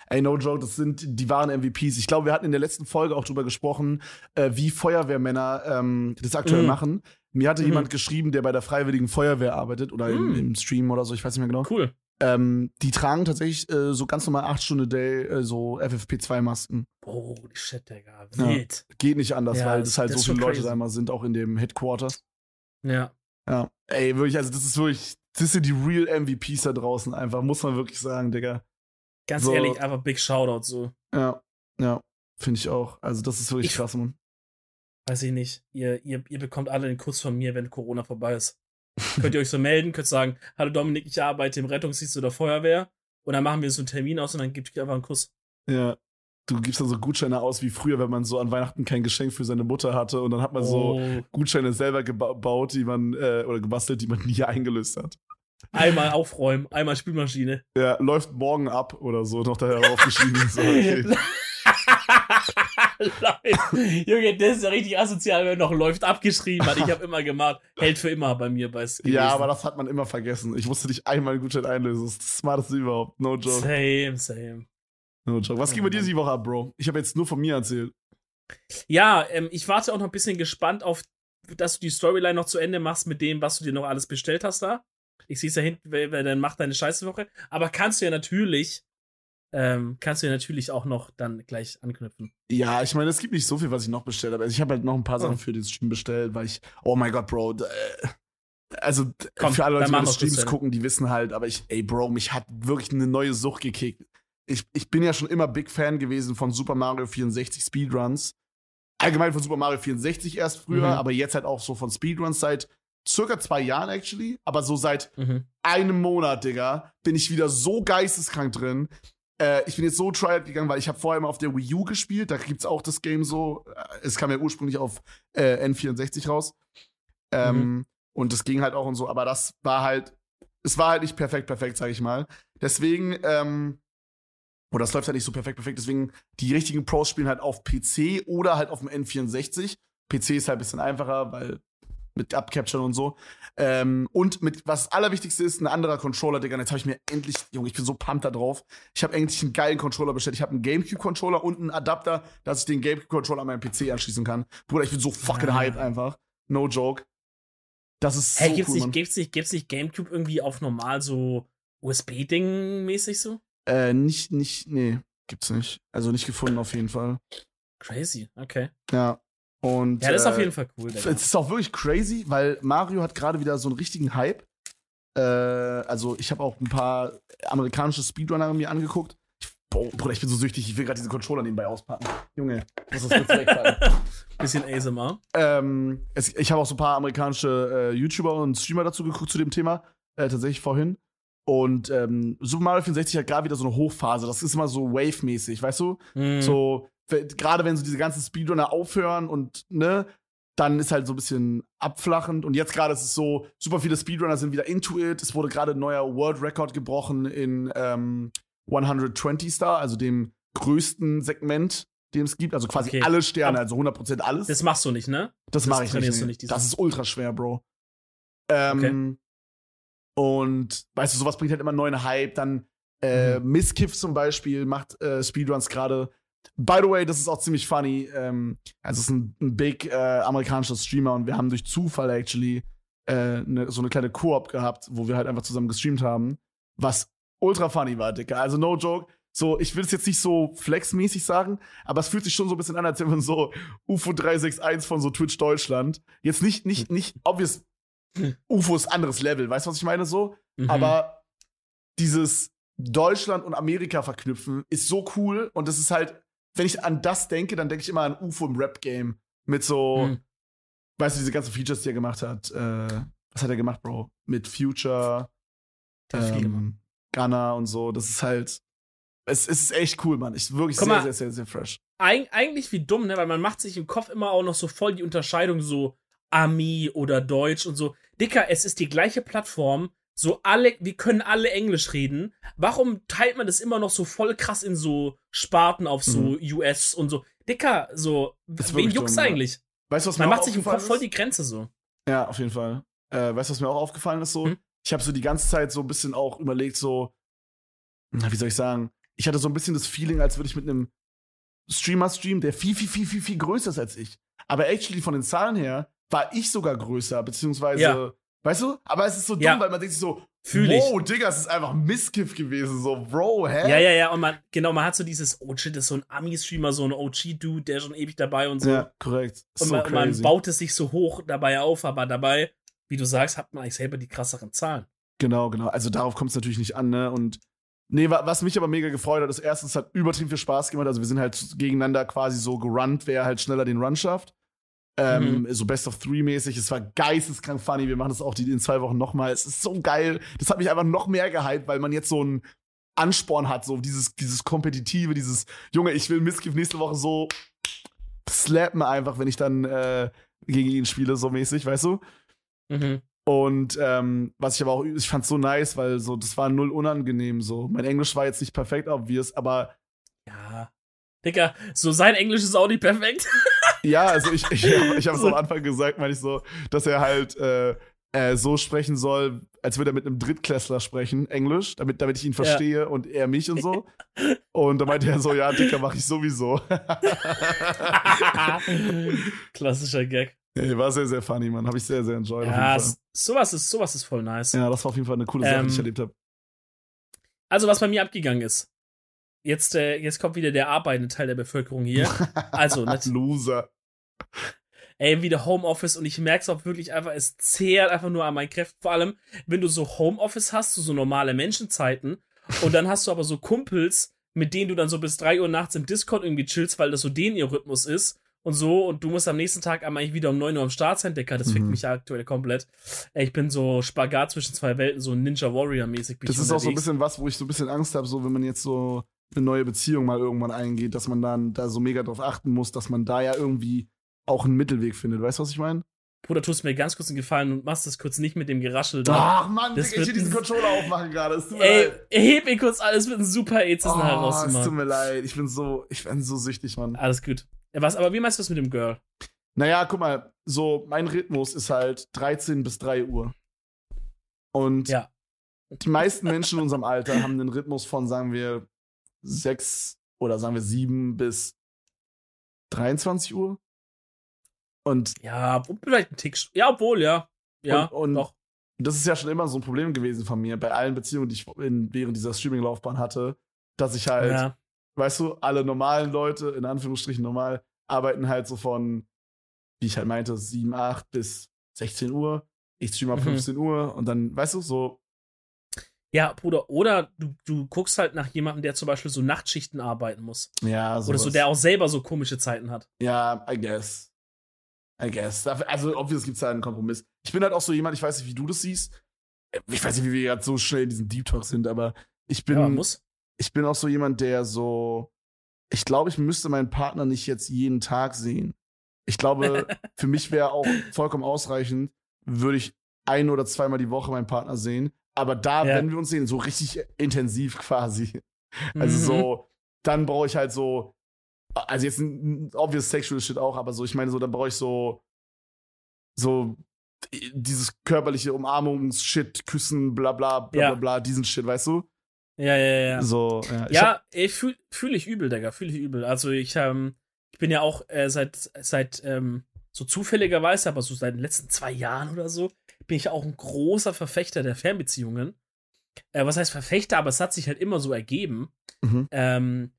Speaker 1: Ey, no joke, das sind die wahren MVPs. Ich glaube, wir hatten in der letzten Folge auch drüber gesprochen, äh, wie Feuerwehrmänner ähm, das aktuell
Speaker 2: Mhm.
Speaker 1: machen. Mir hatte
Speaker 2: Mhm.
Speaker 1: jemand geschrieben, der bei der Freiwilligen Feuerwehr arbeitet oder im,
Speaker 2: Mhm.
Speaker 1: im Stream oder so, ich weiß nicht mehr genau.
Speaker 2: Cool.
Speaker 1: Ähm, die tragen tatsächlich äh, so ganz normal 8 Stunden Day äh, so FFP2-Masken.
Speaker 2: Holy shit, Digga.
Speaker 1: Ja.
Speaker 2: Wild.
Speaker 1: Geht nicht anders,
Speaker 2: Ja,
Speaker 1: weil
Speaker 2: das-
Speaker 1: das halt
Speaker 2: das
Speaker 1: so
Speaker 2: ist
Speaker 1: viele Leute da immer sind, auch in dem Headquarter.
Speaker 2: Ja.
Speaker 1: Ja. Ey, wirklich, also das ist wirklich, das sind die real MVPs da draußen einfach, muss man wirklich sagen, Digga.
Speaker 2: Ganz
Speaker 1: So.
Speaker 2: ehrlich, einfach Big Shoutout so.
Speaker 1: Ja, ja, finde ich auch. Also das ist wirklich
Speaker 2: Ich-
Speaker 1: krass, Mann.
Speaker 2: Weiß ich nicht. Ihr, ihr, ihr bekommt alle einen Kuss von mir, wenn Corona vorbei ist. [laughs] könnt ihr euch so melden, könnt sagen, hallo Dominik, ich arbeite im Rettungsdienst oder Feuerwehr. Und dann machen wir so einen Termin aus und dann gibt ich einfach einen Kuss.
Speaker 1: Ja. Du gibst dann so Gutscheine aus wie früher, wenn man so an Weihnachten kein Geschenk für seine Mutter hatte und dann hat man so
Speaker 2: Oh.
Speaker 1: Gutscheine selber gebaut, die man, äh, oder gebastelt, die man nie eingelöst hat.
Speaker 2: Einmal aufräumen, einmal Spülmaschine.
Speaker 1: Ja, läuft morgen ab oder so, noch daher aufgeschrieben. so.
Speaker 2: Läuft. [laughs] Junge, das ist ja richtig asozial, wenn noch läuft abgeschrieben hat. Ich habe immer gemacht, hält für immer bei mir bei
Speaker 1: Ja, aber das hat man immer vergessen. Ich musste nicht einmal einen Gutschein einlösen. Das ist das Smarteste überhaupt. No joke.
Speaker 2: Same, same.
Speaker 1: No joke. Was ging bei dir diese Woche ab, Bro? Ich habe jetzt nur von mir erzählt.
Speaker 2: Ja, ähm, ich warte auch noch ein bisschen gespannt auf, dass du die Storyline noch zu Ende machst mit dem, was du dir noch alles bestellt hast da. Ich sehe es da hinten, dann macht deine scheiße Woche. Aber kannst du ja natürlich, ähm, kannst du ja natürlich auch noch dann gleich anknüpfen.
Speaker 1: Ja, ich meine, es gibt nicht so viel, was ich noch bestellt habe. Also ich habe halt noch ein paar Sachen
Speaker 2: Oh.
Speaker 1: für den Stream bestellt, weil ich, oh mein Gott, Bro, äh, also
Speaker 2: Komm,
Speaker 1: für alle Leute, die meine Streams
Speaker 2: Christian.
Speaker 1: gucken, die wissen halt, aber ich, ey, Bro, mich hat wirklich eine neue Sucht gekickt. Ich, ich bin ja schon immer Big Fan gewesen von Super Mario 64 Speedruns. Allgemein von Super Mario 64 erst früher,
Speaker 2: Mhm.
Speaker 1: aber jetzt halt auch so von Speedruns seit circa zwei Jahren, actually. Aber so seit
Speaker 2: Mhm.
Speaker 1: einem Monat, Digga, bin ich wieder so geisteskrank drin. Äh, ich bin jetzt so tryhard gegangen, weil ich habe vorher immer auf der Wii U gespielt. Da gibt's auch das Game so. äh, Es kam ja ursprünglich auf äh, N64 raus. Ähm, Und das ging halt auch und so. Aber das war halt, es war halt nicht perfekt, perfekt, sag ich mal. Deswegen, ähm, oder es läuft halt nicht so perfekt, perfekt. Deswegen, die richtigen Pros spielen halt auf PC oder halt auf dem N64. PC ist halt ein bisschen einfacher, weil mit Upcapture und so. Ähm, und mit, was das Allerwichtigste ist, ein anderer Controller, Digga. Und Jetzt habe ich mir endlich, Junge, ich bin so pumped da drauf. Ich habe endlich einen geilen Controller bestellt. Ich habe einen GameCube-Controller und einen Adapter, dass ich den GameCube-Controller an meinen PC anschließen kann. Bruder, ich bin so fucking
Speaker 2: Ah.
Speaker 1: hyped einfach. No joke. Das ist
Speaker 2: Hey,
Speaker 1: so
Speaker 2: gibt's,
Speaker 1: cool,
Speaker 2: nicht,
Speaker 1: Mann.
Speaker 2: gibt's, nicht, gibt's nicht GameCube irgendwie auf normal so USB-Ding mäßig so?
Speaker 1: Äh, nicht, nicht, nee, gibt's nicht. Also nicht gefunden auf jeden Fall.
Speaker 2: Crazy, okay.
Speaker 1: Ja. Und,
Speaker 2: Ja, das ist
Speaker 1: äh,
Speaker 2: auf jeden Fall cool.
Speaker 1: Es ist auch wirklich crazy, weil Mario hat gerade wieder so einen richtigen Hype. Äh, also ich habe auch ein paar amerikanische Speedrunner mir angeguckt. Ich, boah, Bruder, ich bin so süchtig, ich will gerade diesen Controller nebenbei auspacken. Junge, muss das jetzt wegfallen. [laughs]
Speaker 2: Bisschen ASMR.
Speaker 1: ähm, es, ich habe auch so ein paar amerikanische äh, YouTuber und Streamer dazu geguckt zu dem Thema. Äh, tatsächlich vorhin. Und ähm, Super Mario 64 hat gerade wieder so eine Hochphase. Das ist immer so Wave-mäßig, weißt du?
Speaker 2: Mhm.
Speaker 1: So, gerade wenn so diese ganzen Speedrunner aufhören und, ne, dann ist halt so ein bisschen abflachend. Und jetzt gerade ist es so, super viele Speedrunner sind wieder into it. Es wurde gerade ein neuer World Record gebrochen in ähm, 120 Star, also dem größten Segment, dem es gibt. Also quasi
Speaker 2: Okay.
Speaker 1: alle Sterne, also 100% alles.
Speaker 2: Das machst du nicht, ne?
Speaker 1: Das
Speaker 2: Das
Speaker 1: mache ich nicht.
Speaker 2: nicht,
Speaker 1: das ist ultra schwer, Bro. Ähm, Und weißt du, sowas bringt halt immer neuen Hype. Dann äh,
Speaker 2: Mhm.
Speaker 1: Misskiff zum Beispiel macht äh, Speedruns gerade. By the way, das ist auch ziemlich funny. Ähm, also es ist ein, ein big äh, amerikanischer Streamer und wir haben durch Zufall actually äh, ne, so eine kleine Koop gehabt, wo wir halt einfach zusammen gestreamt haben, was ultra funny war, Dicker. Also no joke. So, ich will es jetzt nicht so flexmäßig sagen, aber es fühlt sich schon so ein bisschen an, als wenn man so UFO 361 von so Twitch Deutschland. Jetzt nicht, nicht, nicht obvious UFO ist anderes Level, weißt du, was ich meine so?
Speaker 2: Mhm.
Speaker 1: Aber dieses Deutschland und Amerika verknüpfen ist so cool und das ist halt, wenn ich an das denke, dann denke ich immer an UFO im Rap-Game. Mit so,
Speaker 2: Mhm.
Speaker 1: weißt du, diese ganzen Features, die er gemacht hat. Äh, was hat er gemacht, Bro? Mit Future, ähm, Gunner und so. Das ist halt, es, es ist echt cool, Mann. Ich wirklich sehr,
Speaker 2: mal.
Speaker 1: sehr, sehr, sehr fresh.
Speaker 2: Eig eigentlich wie dumm, ne? Weil man macht sich im Kopf immer auch noch so voll die Unterscheidung so Ami oder Deutsch und so. Dicker, es ist die gleiche Plattform. So alle, wir können alle Englisch reden. Warum teilt man das immer noch so voll krass in so Sparten auf so US und so? Dicker, so,
Speaker 1: Mhm. Ist
Speaker 2: wen juckt's
Speaker 1: dumm, ja.
Speaker 2: eigentlich?
Speaker 1: Weißt du, was mir
Speaker 2: Man macht sich im Kopf voll die Grenze so.
Speaker 1: Ja, auf jeden Fall. Äh, weißt du, was mir auch aufgefallen ist? So,
Speaker 2: Hm?
Speaker 1: ich habe so die ganze Zeit so ein bisschen auch überlegt, so, na, wie soll ich sagen? Ich hatte so ein bisschen das Feeling, als würde ich mit einem Streamer streamen, der viel, viel, viel, viel, viel größer ist als ich. Aber actually von den Zahlen her war ich sogar größer, beziehungsweise,
Speaker 2: Ja.
Speaker 1: Weißt du? Aber es ist so dumm,
Speaker 2: Ja.
Speaker 1: weil man denkt sich so,
Speaker 2: Fühl ich.
Speaker 1: wow, Digga, es ist einfach Missgift gewesen. So, Bro, hä?
Speaker 2: Ja, ja, ja, und man, genau, man hat so dieses, oh shit, das ist so ein Ami-Streamer, so ein OG-Dude, der ist schon ewig dabei und so.
Speaker 1: Ja, korrekt.
Speaker 2: Und
Speaker 1: so
Speaker 2: man, man
Speaker 1: crazy.
Speaker 2: baut es sich so hoch dabei auf, aber dabei, wie du sagst, hat man eigentlich selber die krasseren Zahlen.
Speaker 1: Genau, genau. Also darauf kommt es natürlich nicht an, ne? Und nee, wa- was mich aber mega gefreut hat, ist erstens es hat übertrieben viel Spaß gemacht. Also wir sind halt gegeneinander quasi so gerunnt, wer halt schneller den Run schafft. Ähm, So Best of Three mäßig. Es war geisteskrank funny. Wir machen das auch die in zwei Wochen nochmal. Es ist so geil. Das hat mich einfach noch mehr gehypt, weil man jetzt so einen Ansporn hat, so dieses, dieses Kompetitive, dieses Junge, ich will Missgift nächste Woche so slappen einfach, wenn ich dann äh, gegen ihn spiele, so mäßig, weißt du?
Speaker 2: Mhm.
Speaker 1: Und ähm, was ich aber auch, ich fand's so nice, weil so, das war null unangenehm so. Mein Englisch war jetzt nicht perfekt, obvious, aber
Speaker 2: Ja. Dicker, so sein Englisch ist auch nicht perfekt. [laughs]
Speaker 1: ja, also ich, ich, ich habe es
Speaker 2: So.
Speaker 1: am Anfang gesagt, meine ich so, dass er halt äh, äh, so sprechen soll, als würde er mit einem Drittklässler sprechen, Englisch, damit, damit ich ihn verstehe und er mich und so. Und da meinte er so, ja, Dicker, mach ich sowieso. [laughs]
Speaker 2: Klassischer Gag.
Speaker 1: Ey, war sehr, sehr funny, Mann. Habe ich sehr, sehr enjoyed.
Speaker 2: Ja, sowas ist, sowas ist voll nice.
Speaker 1: ja, das war auf jeden Fall eine coole Sache,
Speaker 2: Ähm,
Speaker 1: die ich erlebt habe.
Speaker 2: Also, was bei mir abgegangen ist. Jetzt, äh, jetzt kommt wieder der arbeitende Teil der Bevölkerung hier. [laughs] Also,
Speaker 1: Loser.
Speaker 2: ey, wieder Homeoffice und ich merke es auch wirklich einfach, es zehrt einfach nur an meinen Kräften. Vor allem, wenn du so Homeoffice hast, so, so normale Menschenzeiten und dann hast du aber so Kumpels, mit denen du dann so bis 3 Uhr nachts im Discord irgendwie chillst, weil das so denen ihr Rhythmus ist und so und du musst am nächsten Tag einmal eigentlich wieder um 9 Uhr am Start sein, Decker. Das fickt
Speaker 1: Mhm.
Speaker 2: mich aktuell komplett. Ey, ich bin so Spagat zwischen zwei Welten, so Ninja Warrior-mäßig. bin
Speaker 1: Das ist auch so ein
Speaker 2: unterwegs.
Speaker 1: bisschen was, wo ich so ein bisschen Angst habe, so wenn man jetzt so eine neue Beziehung mal irgendwann eingeht, dass man dann da so mega drauf achten muss, dass man da ja irgendwie auch einen Mittelweg findet. Weißt du, was ich meine?
Speaker 2: Bruder, tust mir ganz kurz einen Gefallen und machst das kurz nicht mit dem Geraschel da.
Speaker 1: Ach Mann,
Speaker 2: Das
Speaker 1: Digga, ich will
Speaker 2: wird
Speaker 1: diesen
Speaker 2: ein-
Speaker 1: Controller aufmachen gerade.
Speaker 2: Ey,
Speaker 1: leid.
Speaker 2: heb ihn kurz alles mit einem super Ezis nachher
Speaker 1: Oh, es tut mir leid. Ich bin so, ich bin so süchtig, Mann.
Speaker 2: Alles gut. Ja, was, aber wie meinst du das mit dem Girl?
Speaker 1: Naja, guck mal, so mein Rhythmus ist halt 13 bis 3 Uhr. Und
Speaker 2: Ja.
Speaker 1: die meisten Menschen in unserem Alter haben einen Rhythmus von, sagen wir, 6 oder sagen wir 7 bis 23 Uhr. Und
Speaker 2: Ja, vielleicht ein Tick. Ja, obwohl, ja. Ja,
Speaker 1: Und- und- das ist ja schon immer so ein Problem gewesen von mir, bei allen Beziehungen, die ich in, während dieser Streaming-Laufbahn hatte, dass ich halt,
Speaker 2: Ja.
Speaker 1: weißt du, alle normalen Leute, in Anführungsstrichen normal, arbeiten halt so von, wie ich halt meinte, 7, 8 bis 16 Uhr. Ich streame ab
Speaker 2: Mhm.
Speaker 1: 15 Uhr und dann, weißt du, so,
Speaker 2: Ja, Bruder, oder du, du guckst halt nach jemandem, der zum Beispiel so Nachtschichten arbeiten muss.
Speaker 1: Ja,
Speaker 2: Oder so, der auch selber so komische Zeiten hat.
Speaker 1: Ja, I guess. I guess. Also, obvious gibt es da einen Kompromiss. Ich bin halt auch so jemand, ich weiß nicht, wie du das siehst. Ich weiß nicht, wie wir gerade so schnell in diesem Deep Talk sind, aber ich bin,
Speaker 2: Ja, muss.
Speaker 1: ich bin auch so jemand, der so. Ich glaube, ich müsste meinen Partner nicht jetzt jeden Tag sehen. Ich glaube, [laughs] für mich wäre auch vollkommen ausreichend, würde ich ein oder zweimal die Woche meinen Partner sehen. Aber da,
Speaker 2: Ja.
Speaker 1: wenn wir uns sehen, so richtig intensiv quasi. Also
Speaker 2: Mhm.
Speaker 1: so, dann brauche ich halt so, also jetzt ein obvious sexual shit auch, aber so, ich meine so, dann brauche ich so, so dieses körperliche Umarmungs-Shit, Küssen, bla bla, bla
Speaker 2: Ja.
Speaker 1: bla bla, diesen Shit, weißt du?
Speaker 2: Ja, ja, ja.
Speaker 1: So, ja. Ich
Speaker 2: Ja, ich fühle fühl ich übel, Digga, fühle ich übel. Also ich, ähm, ich bin ja auch äh, seit, seit ähm, so zufälligerweise, aber so seit den letzten zwei Jahren oder so, bin ich auch ein großer Verfechter der Fernbeziehungen. Äh, was heißt Verfechter, aber es hat sich halt immer so ergeben.
Speaker 1: Mhm.
Speaker 2: Ähm,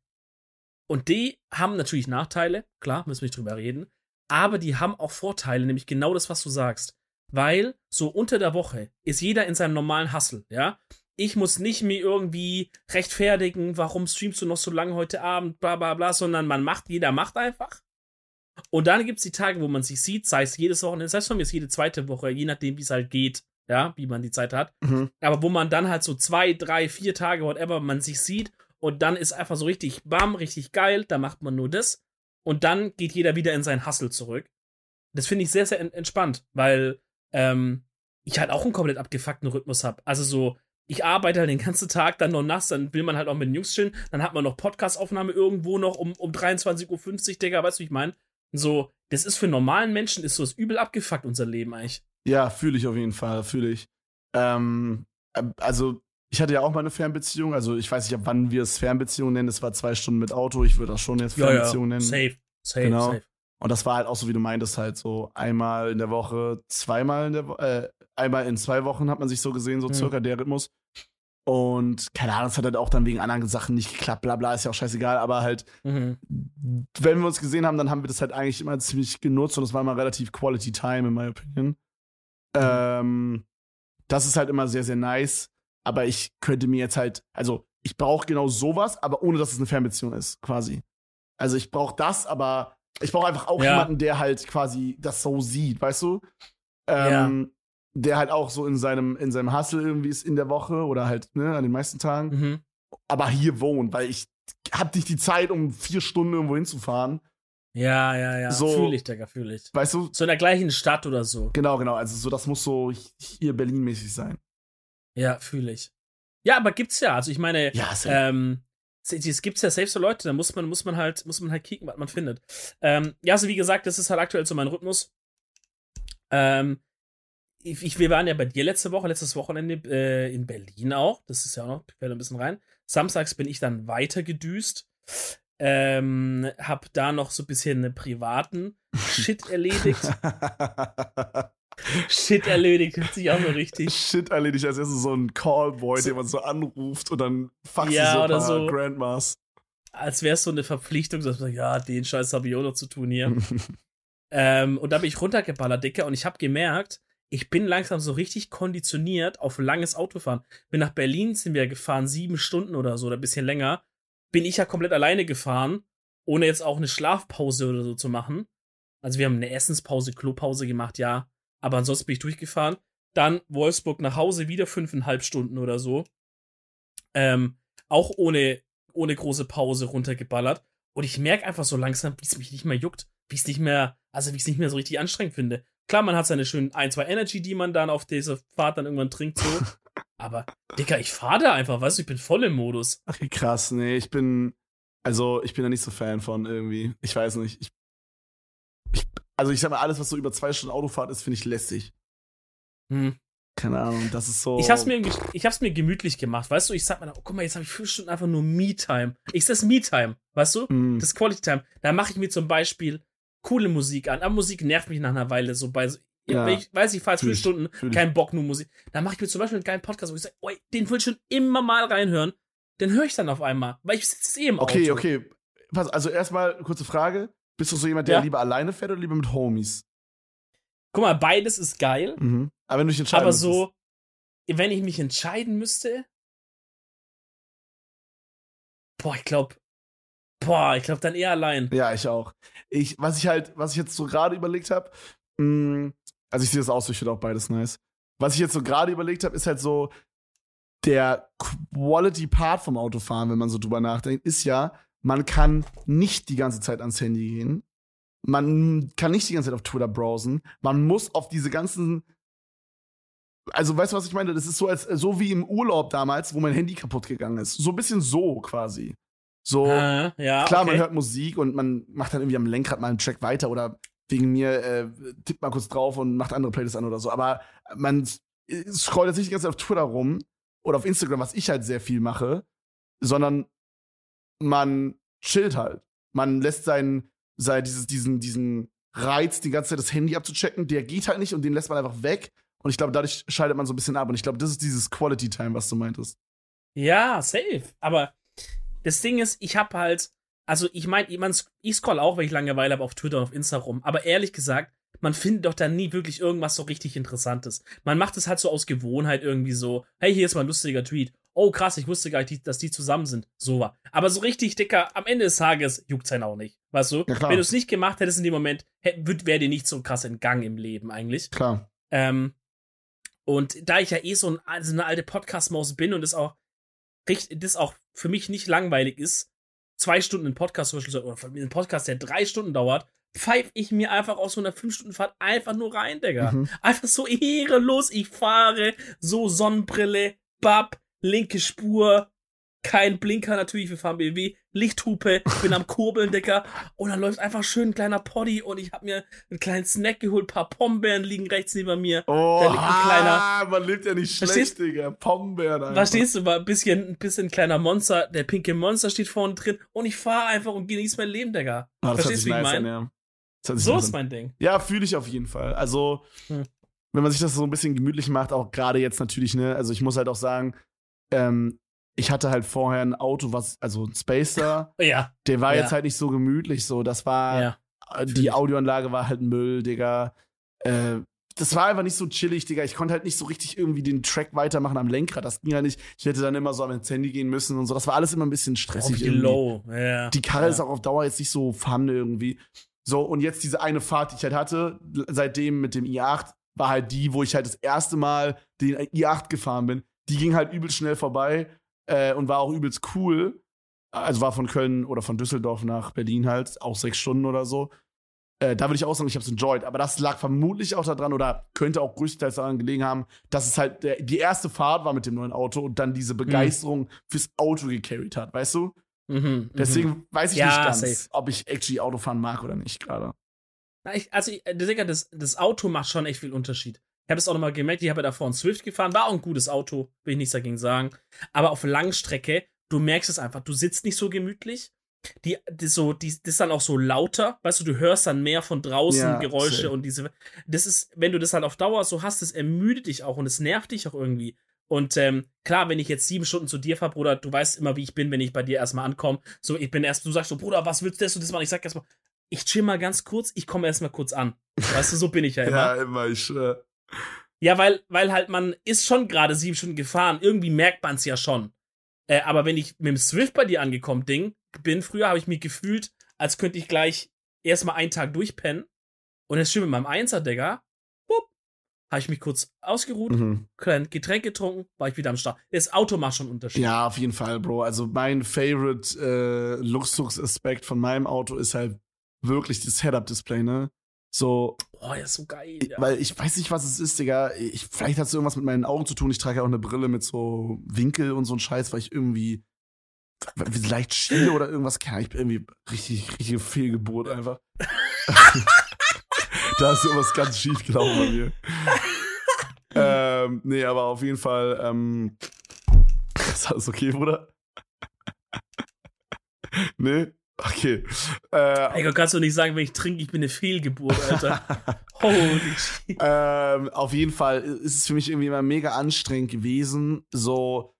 Speaker 2: und die haben natürlich Nachteile, klar, müssen wir nicht drüber reden, aber die haben auch Vorteile, nämlich genau das, was du sagst. Weil so unter der Woche ist jeder in seinem normalen Hustle, ja. Ich muss nicht mir irgendwie rechtfertigen, warum streamst du noch so lange heute Abend, bla bla bla, sondern man macht, jeder macht einfach. Und dann gibt es die Tage, wo man sich sieht, sei es jedes Wochenende, sei es von mir ist jede zweite Woche, je nachdem, wie es halt geht, ja, wie man die Zeit hat.
Speaker 1: Mhm.
Speaker 2: Aber wo man dann halt so zwei, drei, vier Tage, whatever, man sich sieht und dann ist einfach so richtig bam, richtig geil, da macht man nur das und dann geht jeder wieder in sein Hustle zurück. Das finde ich sehr, sehr en- entspannt, weil ähm, ich halt auch einen komplett abgefuckten Rhythmus habe. Also so, ich arbeite halt den ganzen Tag, dann noch nachts, dann will man halt auch mit den Jungs chillen, dann hat man noch Podcast-Aufnahme irgendwo noch um, um 23.50 Uhr, Digga, weißt du, wie ich meine? So, das ist für normalen Menschen, ist so das übel abgefuckt, unser Leben eigentlich.
Speaker 1: Ja, fühle ich auf jeden Fall, fühle ich. Ähm, äh, also, ich hatte ja auch mal eine Fernbeziehung, also ich weiß nicht, ab wann wir es Fernbeziehung nennen, das war zwei Stunden mit Auto, ich würde das schon jetzt Fernbeziehung nennen.
Speaker 2: Safe, safe,
Speaker 1: Genau.
Speaker 2: safe.
Speaker 1: Und das war halt auch so, wie du meintest, halt so einmal in der Woche, zweimal in der Woche, äh, einmal in zwei Wochen hat man sich so gesehen, so
Speaker 2: Mhm.
Speaker 1: circa der Rhythmus. Und keine Ahnung, es hat halt auch dann wegen anderen Sachen nicht geklappt, bla bla, ist ja auch scheißegal, aber halt,
Speaker 2: Mhm.
Speaker 1: wenn wir uns gesehen haben, dann haben wir das halt eigentlich immer ziemlich genutzt und es war immer relativ Quality Time, in my opinion. Ähm, das ist halt immer sehr, sehr nice, aber ich könnte mir jetzt halt, also ich brauche genau sowas, aber ohne dass es eine Fernbeziehung ist, quasi. Also ich brauche das, aber ich brauche einfach auch
Speaker 2: Ja.
Speaker 1: jemanden, der halt quasi das so sieht, weißt du? Ähm, Der halt auch so in seinem, in seinem Hustle irgendwie ist in der Woche oder halt, ne, an den meisten Tagen,
Speaker 2: Mhm.
Speaker 1: aber hier wohnt, weil ich hab nicht die Zeit, um vier Stunden irgendwo hinzufahren.
Speaker 2: Ja, ja, ja.
Speaker 1: So-
Speaker 2: fühle ich, Digga, fühle ich.
Speaker 1: Weißt du?
Speaker 2: So in der gleichen Stadt oder so.
Speaker 1: Genau, genau. Also so, das muss so hier Berlin-mäßig sein.
Speaker 2: Ja, fühle ich. Ja, aber gibt's ja. Also ich meine,
Speaker 1: Ja,
Speaker 2: ähm, es- gibt's ja safe so Leute, da muss man, muss man halt, muss man halt kicken, was man findet. Ähm, ja, also wie gesagt, das ist halt aktuell so mein Rhythmus. Ähm, ich, wir waren ja bei dir letzte Woche, letztes Wochenende äh, in Berlin auch. Das ist ja auch noch, fällt ein bisschen rein. Samstags bin ich dann weiter gedüst. Ähm, hab da noch so ein bisschen privaten [laughs] Shit erledigt. Shit erledigt, hört sich auch so richtig.
Speaker 1: Shit erledigt als erstes so ein Callboy, den man so anruft und dann fuckst
Speaker 2: Ja,
Speaker 1: du so ein
Speaker 2: oder
Speaker 1: paar
Speaker 2: so.
Speaker 1: Grandmas.
Speaker 2: als wäre es so eine Verpflichtung, dass man sagt, ja, den Scheiß habe ich auch noch zu tun hier. [laughs] ähm, und da bin ich runtergeballert, Dicker, und ich habe gemerkt, ich bin langsam so richtig konditioniert auf langes Autofahren. Bin nach Berlin, sind wir gefahren, sieben Stunden oder so, oder ein bisschen länger. Bin ich ja komplett alleine gefahren, ohne jetzt auch eine Schlafpause oder so zu machen. Also wir haben eine Essenspause, Klopause gemacht, ja. Aber ansonsten bin ich durchgefahren. Dann Wolfsburg nach Hause, wieder fünfeinhalb Stunden oder so. Ähm, auch ohne, ohne große Pause runtergeballert. Und ich merke einfach so langsam, wie es mich nicht mehr juckt, wie es nicht mehr, also wie ich es nicht mehr so richtig anstrengend finde. Klar, man hat seine schönen ein, zwei Energy, die man dann auf dieser Fahrt dann irgendwann trinkt, so. [laughs] Aber, Dicker, ich fahre da einfach, weißt du, ich bin voll im Modus.
Speaker 1: Ach, krass, nee, ich bin, also ich bin da nicht so Fan von irgendwie. Ich weiß nicht. Ich, ich, also ich sag mal, alles, was so über zwei Stunden Autofahrt ist, finde ich lästig.
Speaker 2: Hm.
Speaker 1: Keine Ahnung, das ist so.
Speaker 2: Ich hab's mir, ich hab's mir gemütlich gemacht, weißt du? Ich sag mir, oh, guck mal, jetzt habe ich fünf Stunden einfach nur Me-Time. Ich das Me-Time, weißt du?
Speaker 1: Mm,
Speaker 2: Das Quality Time. Da mache ich mir zum Beispiel coole Musik an. Aber Musik nervt mich nach einer Weile so bei.
Speaker 1: Ja.
Speaker 2: Ich, weiß ich, falls jetzt fünf Stunden, kein Bock, nur Musik. Dann mache ich mir zum Beispiel einen geilen Podcast, wo ich sage, oh, den will ich schon immer mal reinhören. Den höre ich dann auf einmal, weil ich sitze eh im Auto.
Speaker 1: Okay, okay. Pass, also erstmal kurze Frage. Bist du so jemand, der
Speaker 2: ja.
Speaker 1: lieber alleine fährt oder lieber mit Homies?
Speaker 2: Guck mal, beides ist geil.
Speaker 1: Mhm. Aber wenn du dich entscheiden
Speaker 2: Aber so, wenn ich mich entscheiden müsste. Boah, ich glaube, boah, ich glaube dann eher allein.
Speaker 1: Ja, ich auch. Ich, was ich halt, was ich jetzt so gerade überlegt habe, also ich sehe das aus, ich finde auch beides nice. Was ich jetzt so gerade überlegt habe, ist halt so, der Quality Part vom Autofahren, wenn man so drüber nachdenkt, ist ja, man kann nicht die ganze Zeit ans Handy gehen. Man kann nicht die ganze Zeit auf Twitter browsen. Man muss auf diese ganzen also weißt du, was ich meine? Das ist so als so wie im Urlaub damals, wo mein Handy kaputt gegangen ist. So ein bisschen so quasi. So
Speaker 2: äh, ja,
Speaker 1: klar,
Speaker 2: okay.
Speaker 1: man hört Musik und man macht dann irgendwie am Lenkrad mal einen Track weiter oder wegen mir äh, tippt mal kurz drauf und macht andere Playlists an oder so. Aber man scrollt jetzt nicht die ganze Zeit auf Twitter rum oder auf Instagram, was ich halt sehr viel mache, sondern man chillt halt. Man lässt seinen, sein, dieses, diesen, diesen Reiz, die ganze Zeit das Handy abzuchecken, der geht halt nicht und den lässt man einfach weg. Und ich glaube, dadurch schaltet man so ein bisschen ab. Und ich glaube, das ist dieses Quality Time, was du meintest.
Speaker 2: Ja, safe. Aber das Ding ist, ich habe halt, also ich meine, ich scroll auch, weil ich Langeweile habe auf Twitter und auf Insta rum. Aber ehrlich gesagt, man findet doch da nie wirklich irgendwas so richtig Interessantes. Man macht es halt so aus Gewohnheit irgendwie so, hey, hier ist mal ein lustiger Tweet. Oh, krass, ich wusste gar nicht, dass die zusammen sind. So war. Aber so richtig, Dicker, am Ende des Tages juckt's einen auch nicht. Weißt du?
Speaker 1: Ja,
Speaker 2: Wenn du es nicht gemacht hättest in dem Moment, wäre dir nicht so krass entgangen im Leben eigentlich.
Speaker 1: Klar.
Speaker 2: Ähm, und da ich ja eh so, ein, so eine alte Podcast-Maus bin und das auch, das auch für mich nicht langweilig ist, zwei Stunden ein Podcast zum Beispiel, oder ein Podcast, der drei Stunden dauert, pfeife ich mir einfach aus so einer 5-Stunden-Fahrt einfach nur rein, Digga. Mhm. Einfach so ehrenlos. Ich fahre, so Sonnenbrille, Bab, linke Spur, kein Blinker natürlich, wir fahren BMW, Lichthupe, bin am Kurbeln, Digga. Und dann läuft einfach schön ein kleiner Poddy und ich hab mir einen kleinen Snack geholt, paar Pombeeren liegen rechts neben mir.
Speaker 1: Oh, da liegt ein kleiner. Man lebt ja nicht schlecht, Digga. Pombeeren einfach.
Speaker 2: Verstehst du, mal ein bisschen, ein bisschen kleiner Monster, der pinke Monster steht vorne drin und ich fahre einfach und genieße mein Leben, Digga.
Speaker 1: Ah,
Speaker 2: Verstehst
Speaker 1: du, wie ich meine? Ja.
Speaker 2: So ist mein Ding.
Speaker 1: Ja, fühle ich auf jeden Fall. Also, hm. wenn man sich das so ein bisschen gemütlich macht, auch gerade jetzt natürlich, ne, also ich muss halt auch sagen, ähm, ich hatte halt vorher ein Auto, was, also ein Spacer. [laughs]
Speaker 2: ja.
Speaker 1: Der war
Speaker 2: ja.
Speaker 1: jetzt halt nicht so gemütlich, so. Das war,
Speaker 2: ja.
Speaker 1: die Audioanlage war halt Müll, Digga. Äh, das war einfach nicht so chillig, Digga. Ich konnte halt nicht so richtig irgendwie den Track weitermachen am Lenkrad. Das ging ja nicht. Ich hätte dann immer so am Handy gehen müssen und so. Das war alles immer ein bisschen stressig.
Speaker 2: Oh, low. Ja.
Speaker 1: Die Karre ist auch auf Dauer jetzt nicht so fun irgendwie. So, und jetzt diese eine Fahrt, die ich halt hatte, seitdem mit dem i8, war halt die, wo ich halt das erste Mal den i8 gefahren bin. Die ging halt übel schnell vorbei äh, und war auch übelst cool. Also war von Köln oder von Düsseldorf nach Berlin halt, auch sechs Stunden oder so. Äh, da würde ich auch sagen, ich habe es enjoyed. Aber das lag vermutlich auch daran oder könnte auch größtenteils daran gelegen haben, dass es halt der, die erste Fahrt war mit dem neuen Auto und dann diese Begeisterung mhm. fürs Auto gecarried hat, weißt du?
Speaker 2: Mhm,
Speaker 1: Deswegen
Speaker 2: mhm.
Speaker 1: weiß ich
Speaker 2: ja,
Speaker 1: nicht ganz,
Speaker 2: safe.
Speaker 1: ob ich actually Autofahren mag oder nicht gerade.
Speaker 2: Also, Digga, das, das Auto macht schon echt viel Unterschied. Ich habe es auch nochmal gemerkt, ich habe ja davor ein Swift gefahren, war auch ein gutes Auto, will ich nichts dagegen sagen. Aber auf Langstrecke, du merkst es einfach, du sitzt nicht so gemütlich. Die, die so, die, das ist dann auch so lauter, weißt du, du hörst dann mehr von draußen
Speaker 1: Ja,
Speaker 2: Geräusche
Speaker 1: safe.
Speaker 2: und diese. Das ist, wenn du das halt auf Dauer so hast, das ermüdet dich auch und es nervt dich auch irgendwie. Und ähm, klar, wenn ich jetzt sieben Stunden zu dir fahre, Bruder, du weißt immer, wie ich bin, wenn ich bei dir erstmal ankomme. So, ich bin erst, du sagst so, Bruder, was willst du das und das machen? Ich sag erstmal, ich chill mal ganz kurz, ich komme erstmal kurz an. Weißt du, so bin ich ja [laughs] immer.
Speaker 1: Ja, immer, ich schwör.
Speaker 2: Ja, weil, weil halt man ist schon gerade sieben Stunden gefahren. Irgendwie merkt man es ja schon. Äh, aber wenn ich mit dem Swift bei dir angekommen Ding bin, früher habe ich mich gefühlt, als könnte ich gleich erstmal einen Tag durchpennen. Und jetzt schön mit meinem Einser, Digga. Bup, habe ich mich kurz ausgeruht,
Speaker 1: Mhm.
Speaker 2: klein Getränk getrunken, war ich wieder am Start. Das Auto macht schon einen Unterschied.
Speaker 1: Ja, auf jeden Fall, Bro. Also mein favorite äh, Luxusaspekt von meinem Auto ist halt wirklich das Head-Up-Display, ne? So,
Speaker 2: ja, ist so geil. Ja.
Speaker 1: weil ich weiß nicht, was es ist, Digga. Ich, vielleicht hat es irgendwas mit meinen Augen zu tun. Ich trage ja auch eine Brille mit so Winkel und so ein Scheiß, weil ich irgendwie leicht schiele oder irgendwas. Keine Ahnung, ich bin irgendwie richtig, richtige Fehlgeburt einfach. [laughs] da ist irgendwas ganz schief gelaufen bei mir. [laughs] ähm, nee, aber auf jeden Fall, ähm, [laughs] ist alles okay, Bruder? nee? Okay. Äh,
Speaker 2: Ey, kannst du nicht sagen, wenn ich trinke, ich bin eine Fehlgeburt, Alter. [laughs] Holy shit.
Speaker 1: ähm, auf jeden Fall ist es für mich irgendwie immer mega anstrengend gewesen, so.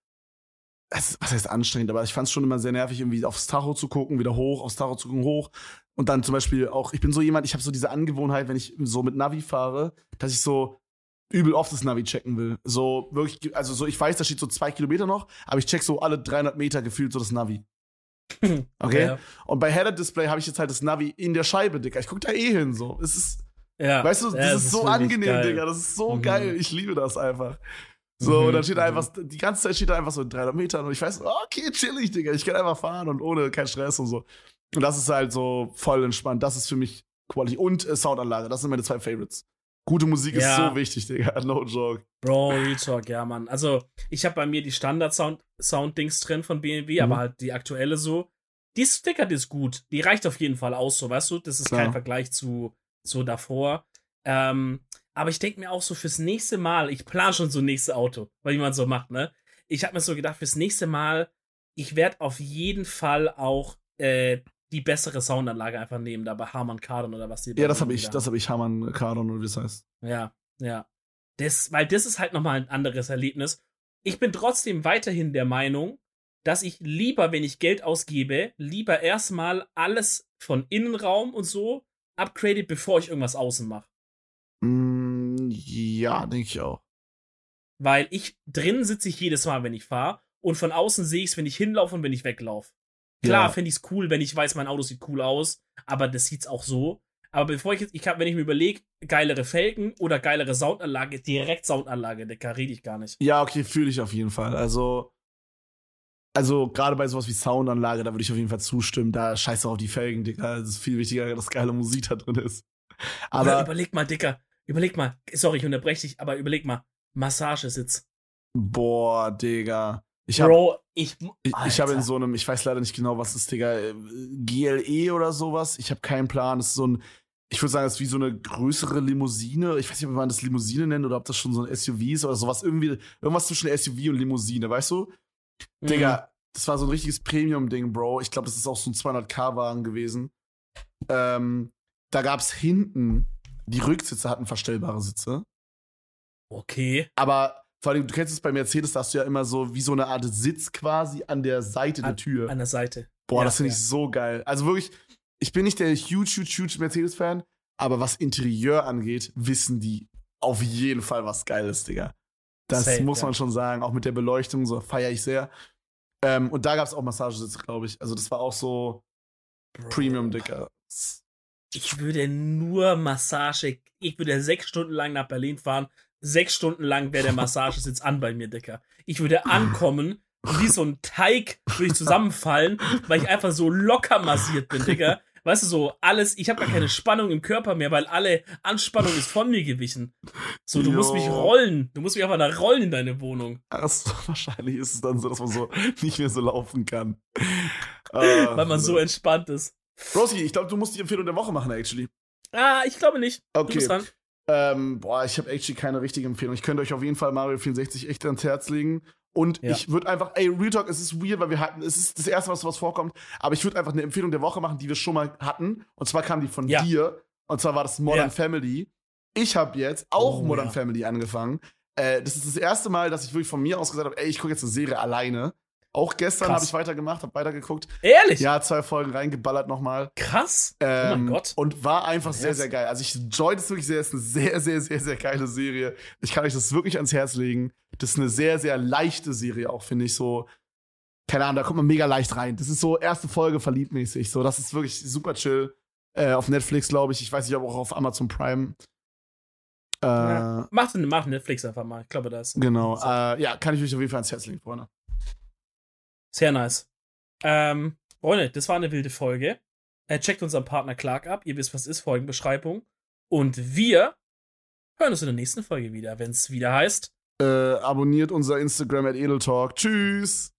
Speaker 1: es- Was heißt anstrengend, aber ich fand es schon immer sehr nervig, irgendwie aufs Tacho zu gucken, wieder hoch, aufs Tacho zu gucken, hoch. Und dann zum Beispiel auch, ich bin so jemand, ich habe so diese Angewohnheit, wenn ich so mit Navi fahre, dass ich so übel oft das Navi checken will. So wirklich, also so, ich weiß, da steht so zwei Kilometer noch, aber ich check so alle 300 Meter gefühlt so das Navi. Okay?
Speaker 2: Ja.
Speaker 1: Und bei Head-Up-Display habe ich jetzt halt das Navi in der Scheibe, Digga. Ich guck da eh hin, so. Es ist,
Speaker 2: Ja.
Speaker 1: weißt du, das
Speaker 2: Ja,
Speaker 1: ist,
Speaker 2: es
Speaker 1: so angenehm,
Speaker 2: geil.
Speaker 1: Digga. Das ist so
Speaker 2: Mhm.
Speaker 1: geil. Ich liebe das einfach. So,
Speaker 2: Mhm,
Speaker 1: und dann steht da
Speaker 2: mhm.
Speaker 1: einfach, die ganze Zeit steht da einfach so in 300 Metern und ich weiß, okay, chillig, Digga. Ich kann einfach fahren und ohne keinen Stress und so. Und das ist halt so voll entspannt. Das ist für mich Quality. Und äh, Soundanlage. Das sind meine zwei Favorites. Gute Musik ist
Speaker 2: Ja.
Speaker 1: so wichtig, Digga. [laughs] No joke.
Speaker 2: Bro, Real Talk, ja, Mann. Also, ich habe bei mir die Standard-Sound-Dings drin von BMW,
Speaker 1: Mhm.
Speaker 2: aber halt die aktuelle so. Die Sticker, die ist gut. Die reicht auf jeden Fall aus, so, weißt du? Das ist
Speaker 1: Klar.
Speaker 2: kein Vergleich zu so davor. Ähm, aber ich denke mir auch so fürs nächste Mal, ich plane schon so ein nächstes Auto, weil man so macht, ne? Ich habe mir so gedacht, fürs nächste Mal, ich werde auf jeden Fall auch äh, die bessere Soundanlage einfach nehmen, da bei Harman Kardon oder was die
Speaker 1: Ja, das habe ich, das habe ich Hamann Kardon oder wie es heißt.
Speaker 2: Ja, ja. Das, weil das ist halt nochmal ein anderes Erlebnis. Ich bin trotzdem weiterhin der Meinung, dass ich lieber, wenn ich Geld ausgebe, lieber erstmal alles von Innenraum und so upgrade, bevor ich irgendwas außen mache.
Speaker 1: Mm, ja, denke ich auch.
Speaker 2: Weil ich drin sitze ich jedes Mal, wenn ich fahre. Und von außen sehe ich es, wenn ich hinlaufe und wenn ich weglaufe. Klar,
Speaker 1: Ja.
Speaker 2: finde ich es cool, wenn ich weiß, mein Auto sieht cool aus, aber das sieht's auch so. Aber bevor ich jetzt, ich hab, wenn ich mir überlege, geilere Felgen oder geilere Soundanlage, direkt Soundanlage, Dicker, rede ich gar nicht.
Speaker 1: Ja, okay, fühle ich auf jeden Fall. Also, also gerade bei sowas wie Soundanlage, da würde ich auf jeden Fall zustimmen. Da scheiß auf die Felgen, Digga. Es ist viel wichtiger, dass geile Musik da drin ist.
Speaker 2: Aber
Speaker 1: Aber,
Speaker 2: überleg mal, Dicker, überleg mal, sorry, ich unterbreche dich, aber überleg mal, Massagesitz.
Speaker 1: boah, Digga. Ich habe
Speaker 2: Bro, ich.
Speaker 1: ich, ich hab in so einem, ich weiß leider nicht genau, was ist, Digga, äh, GLE oder sowas. Ich habe keinen Plan. Das ist so ein, ich würde sagen, das ist wie so eine größere Limousine. Ich weiß nicht, ob man das Limousine nennt oder ob das schon so ein SUV ist oder sowas. Irgendwie, irgendwas zwischen SUV und Limousine, weißt du?
Speaker 2: Mhm.
Speaker 1: Digga, das war so ein richtiges Premium-Ding, Bro. Ich glaube, das ist auch so ein 200k-Wagen gewesen. Ähm, da gab's hinten, die Rücksitze hatten verstellbare Sitze.
Speaker 2: Okay.
Speaker 1: Aber vor allem, du kennst es bei Mercedes, da hast du ja immer so wie so eine Art Sitz quasi an der Seite der
Speaker 2: An-
Speaker 1: Tür.
Speaker 2: An der Seite.
Speaker 1: Boah,
Speaker 2: Ja,
Speaker 1: das finde ich
Speaker 2: ja.
Speaker 1: so geil. Also wirklich, ich bin nicht der huge, huge, huge Mercedes-Fan, aber was Interieur angeht, wissen die auf jeden Fall was Geiles, Digga. Das
Speaker 2: Safe,
Speaker 1: muss
Speaker 2: ja.
Speaker 1: man schon sagen. Auch mit der Beleuchtung, so feiere ich sehr. Ähm, und da gab es auch Massagesitze, glaube ich. Also das war auch so
Speaker 2: Bro.
Speaker 1: Premium, Digga.
Speaker 2: Ich würde nur Massage. Ich würde sechs Stunden lang nach Berlin fahren. Sechs Stunden lang wäre der Massagesitz an bei mir, Dicker. Ich würde ankommen und wie so ein Teig würde ich zusammenfallen, weil ich einfach so locker massiert bin, Digga. Weißt du, so alles, ich habe gar keine Spannung im Körper mehr, weil alle Anspannung ist von mir gewichen. So, du musst
Speaker 1: Jo.
Speaker 2: mich rollen. Du musst mich einfach da rollen in deine Wohnung.
Speaker 1: Also, [laughs] wahrscheinlich ist es dann so, dass man so nicht mehr so laufen kann. [laughs]
Speaker 2: Weil man so entspannt ist.
Speaker 1: Rosi, ich glaube, du musst die Empfehlung der Woche machen, actually.
Speaker 2: Ah, ich glaube nicht.
Speaker 1: Okay. Ähm, boah, ich habe actually keine richtige Empfehlung. Ich könnte euch auf jeden Fall Mario 64 echt ans Herz legen. Und
Speaker 2: Ja.
Speaker 1: ich würde einfach, ey, Real Talk, es ist weird, weil wir hatten, es ist das erste, was sowas vorkommt, aber ich würde einfach eine Empfehlung der Woche machen, die wir schon mal hatten. Und zwar kam die von
Speaker 2: Ja.
Speaker 1: dir. Und zwar war das Modern
Speaker 2: Ja.
Speaker 1: Family. Ich habe jetzt auch
Speaker 2: Oh,
Speaker 1: Modern. Family angefangen. Äh, das ist das erste Mal, dass ich wirklich von mir aus gesagt habe, ey, ich gucke jetzt eine Serie alleine. Auch gestern habe ich weitergemacht, habe weitergeguckt.
Speaker 2: Ehrlich?
Speaker 1: Ja, zwei Folgen reingeballert nochmal.
Speaker 2: Krass. oh
Speaker 1: Ähm,
Speaker 2: mein Gott.
Speaker 1: Und war einfach sehr, sehr geil. Also ich enjoy das wirklich sehr. Es ist eine sehr, sehr, sehr, sehr geile Serie. Ich kann euch das wirklich ans Herz legen. Das ist eine sehr, sehr leichte Serie auch, finde ich so. Keine Ahnung, da kommt man mega leicht rein. Das ist so erste Folge verliebtmäßig. So, das ist wirklich super chill. Äh, auf Netflix, glaube ich. Ich weiß nicht, ob auch auf Amazon Prime. Äh,
Speaker 2: Ja. Mach, mach Netflix einfach mal. Ich glaube, da ist.
Speaker 1: Genau. Äh, ja, kann ich euch auf jeden Fall ans Herz legen, Freunde.
Speaker 2: Sehr nice. Ähm, Freunde, das war eine wilde Folge. Äh, checkt unseren Partner Clark ab. Ihr wisst, was ist, Folgenbeschreibung. Und wir hören uns in der nächsten Folge wieder, wenn es wieder heißt.
Speaker 1: Äh, abonniert unser Instagram at Edeltalk. Tschüss.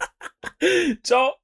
Speaker 1: [laughs]
Speaker 2: Ciao.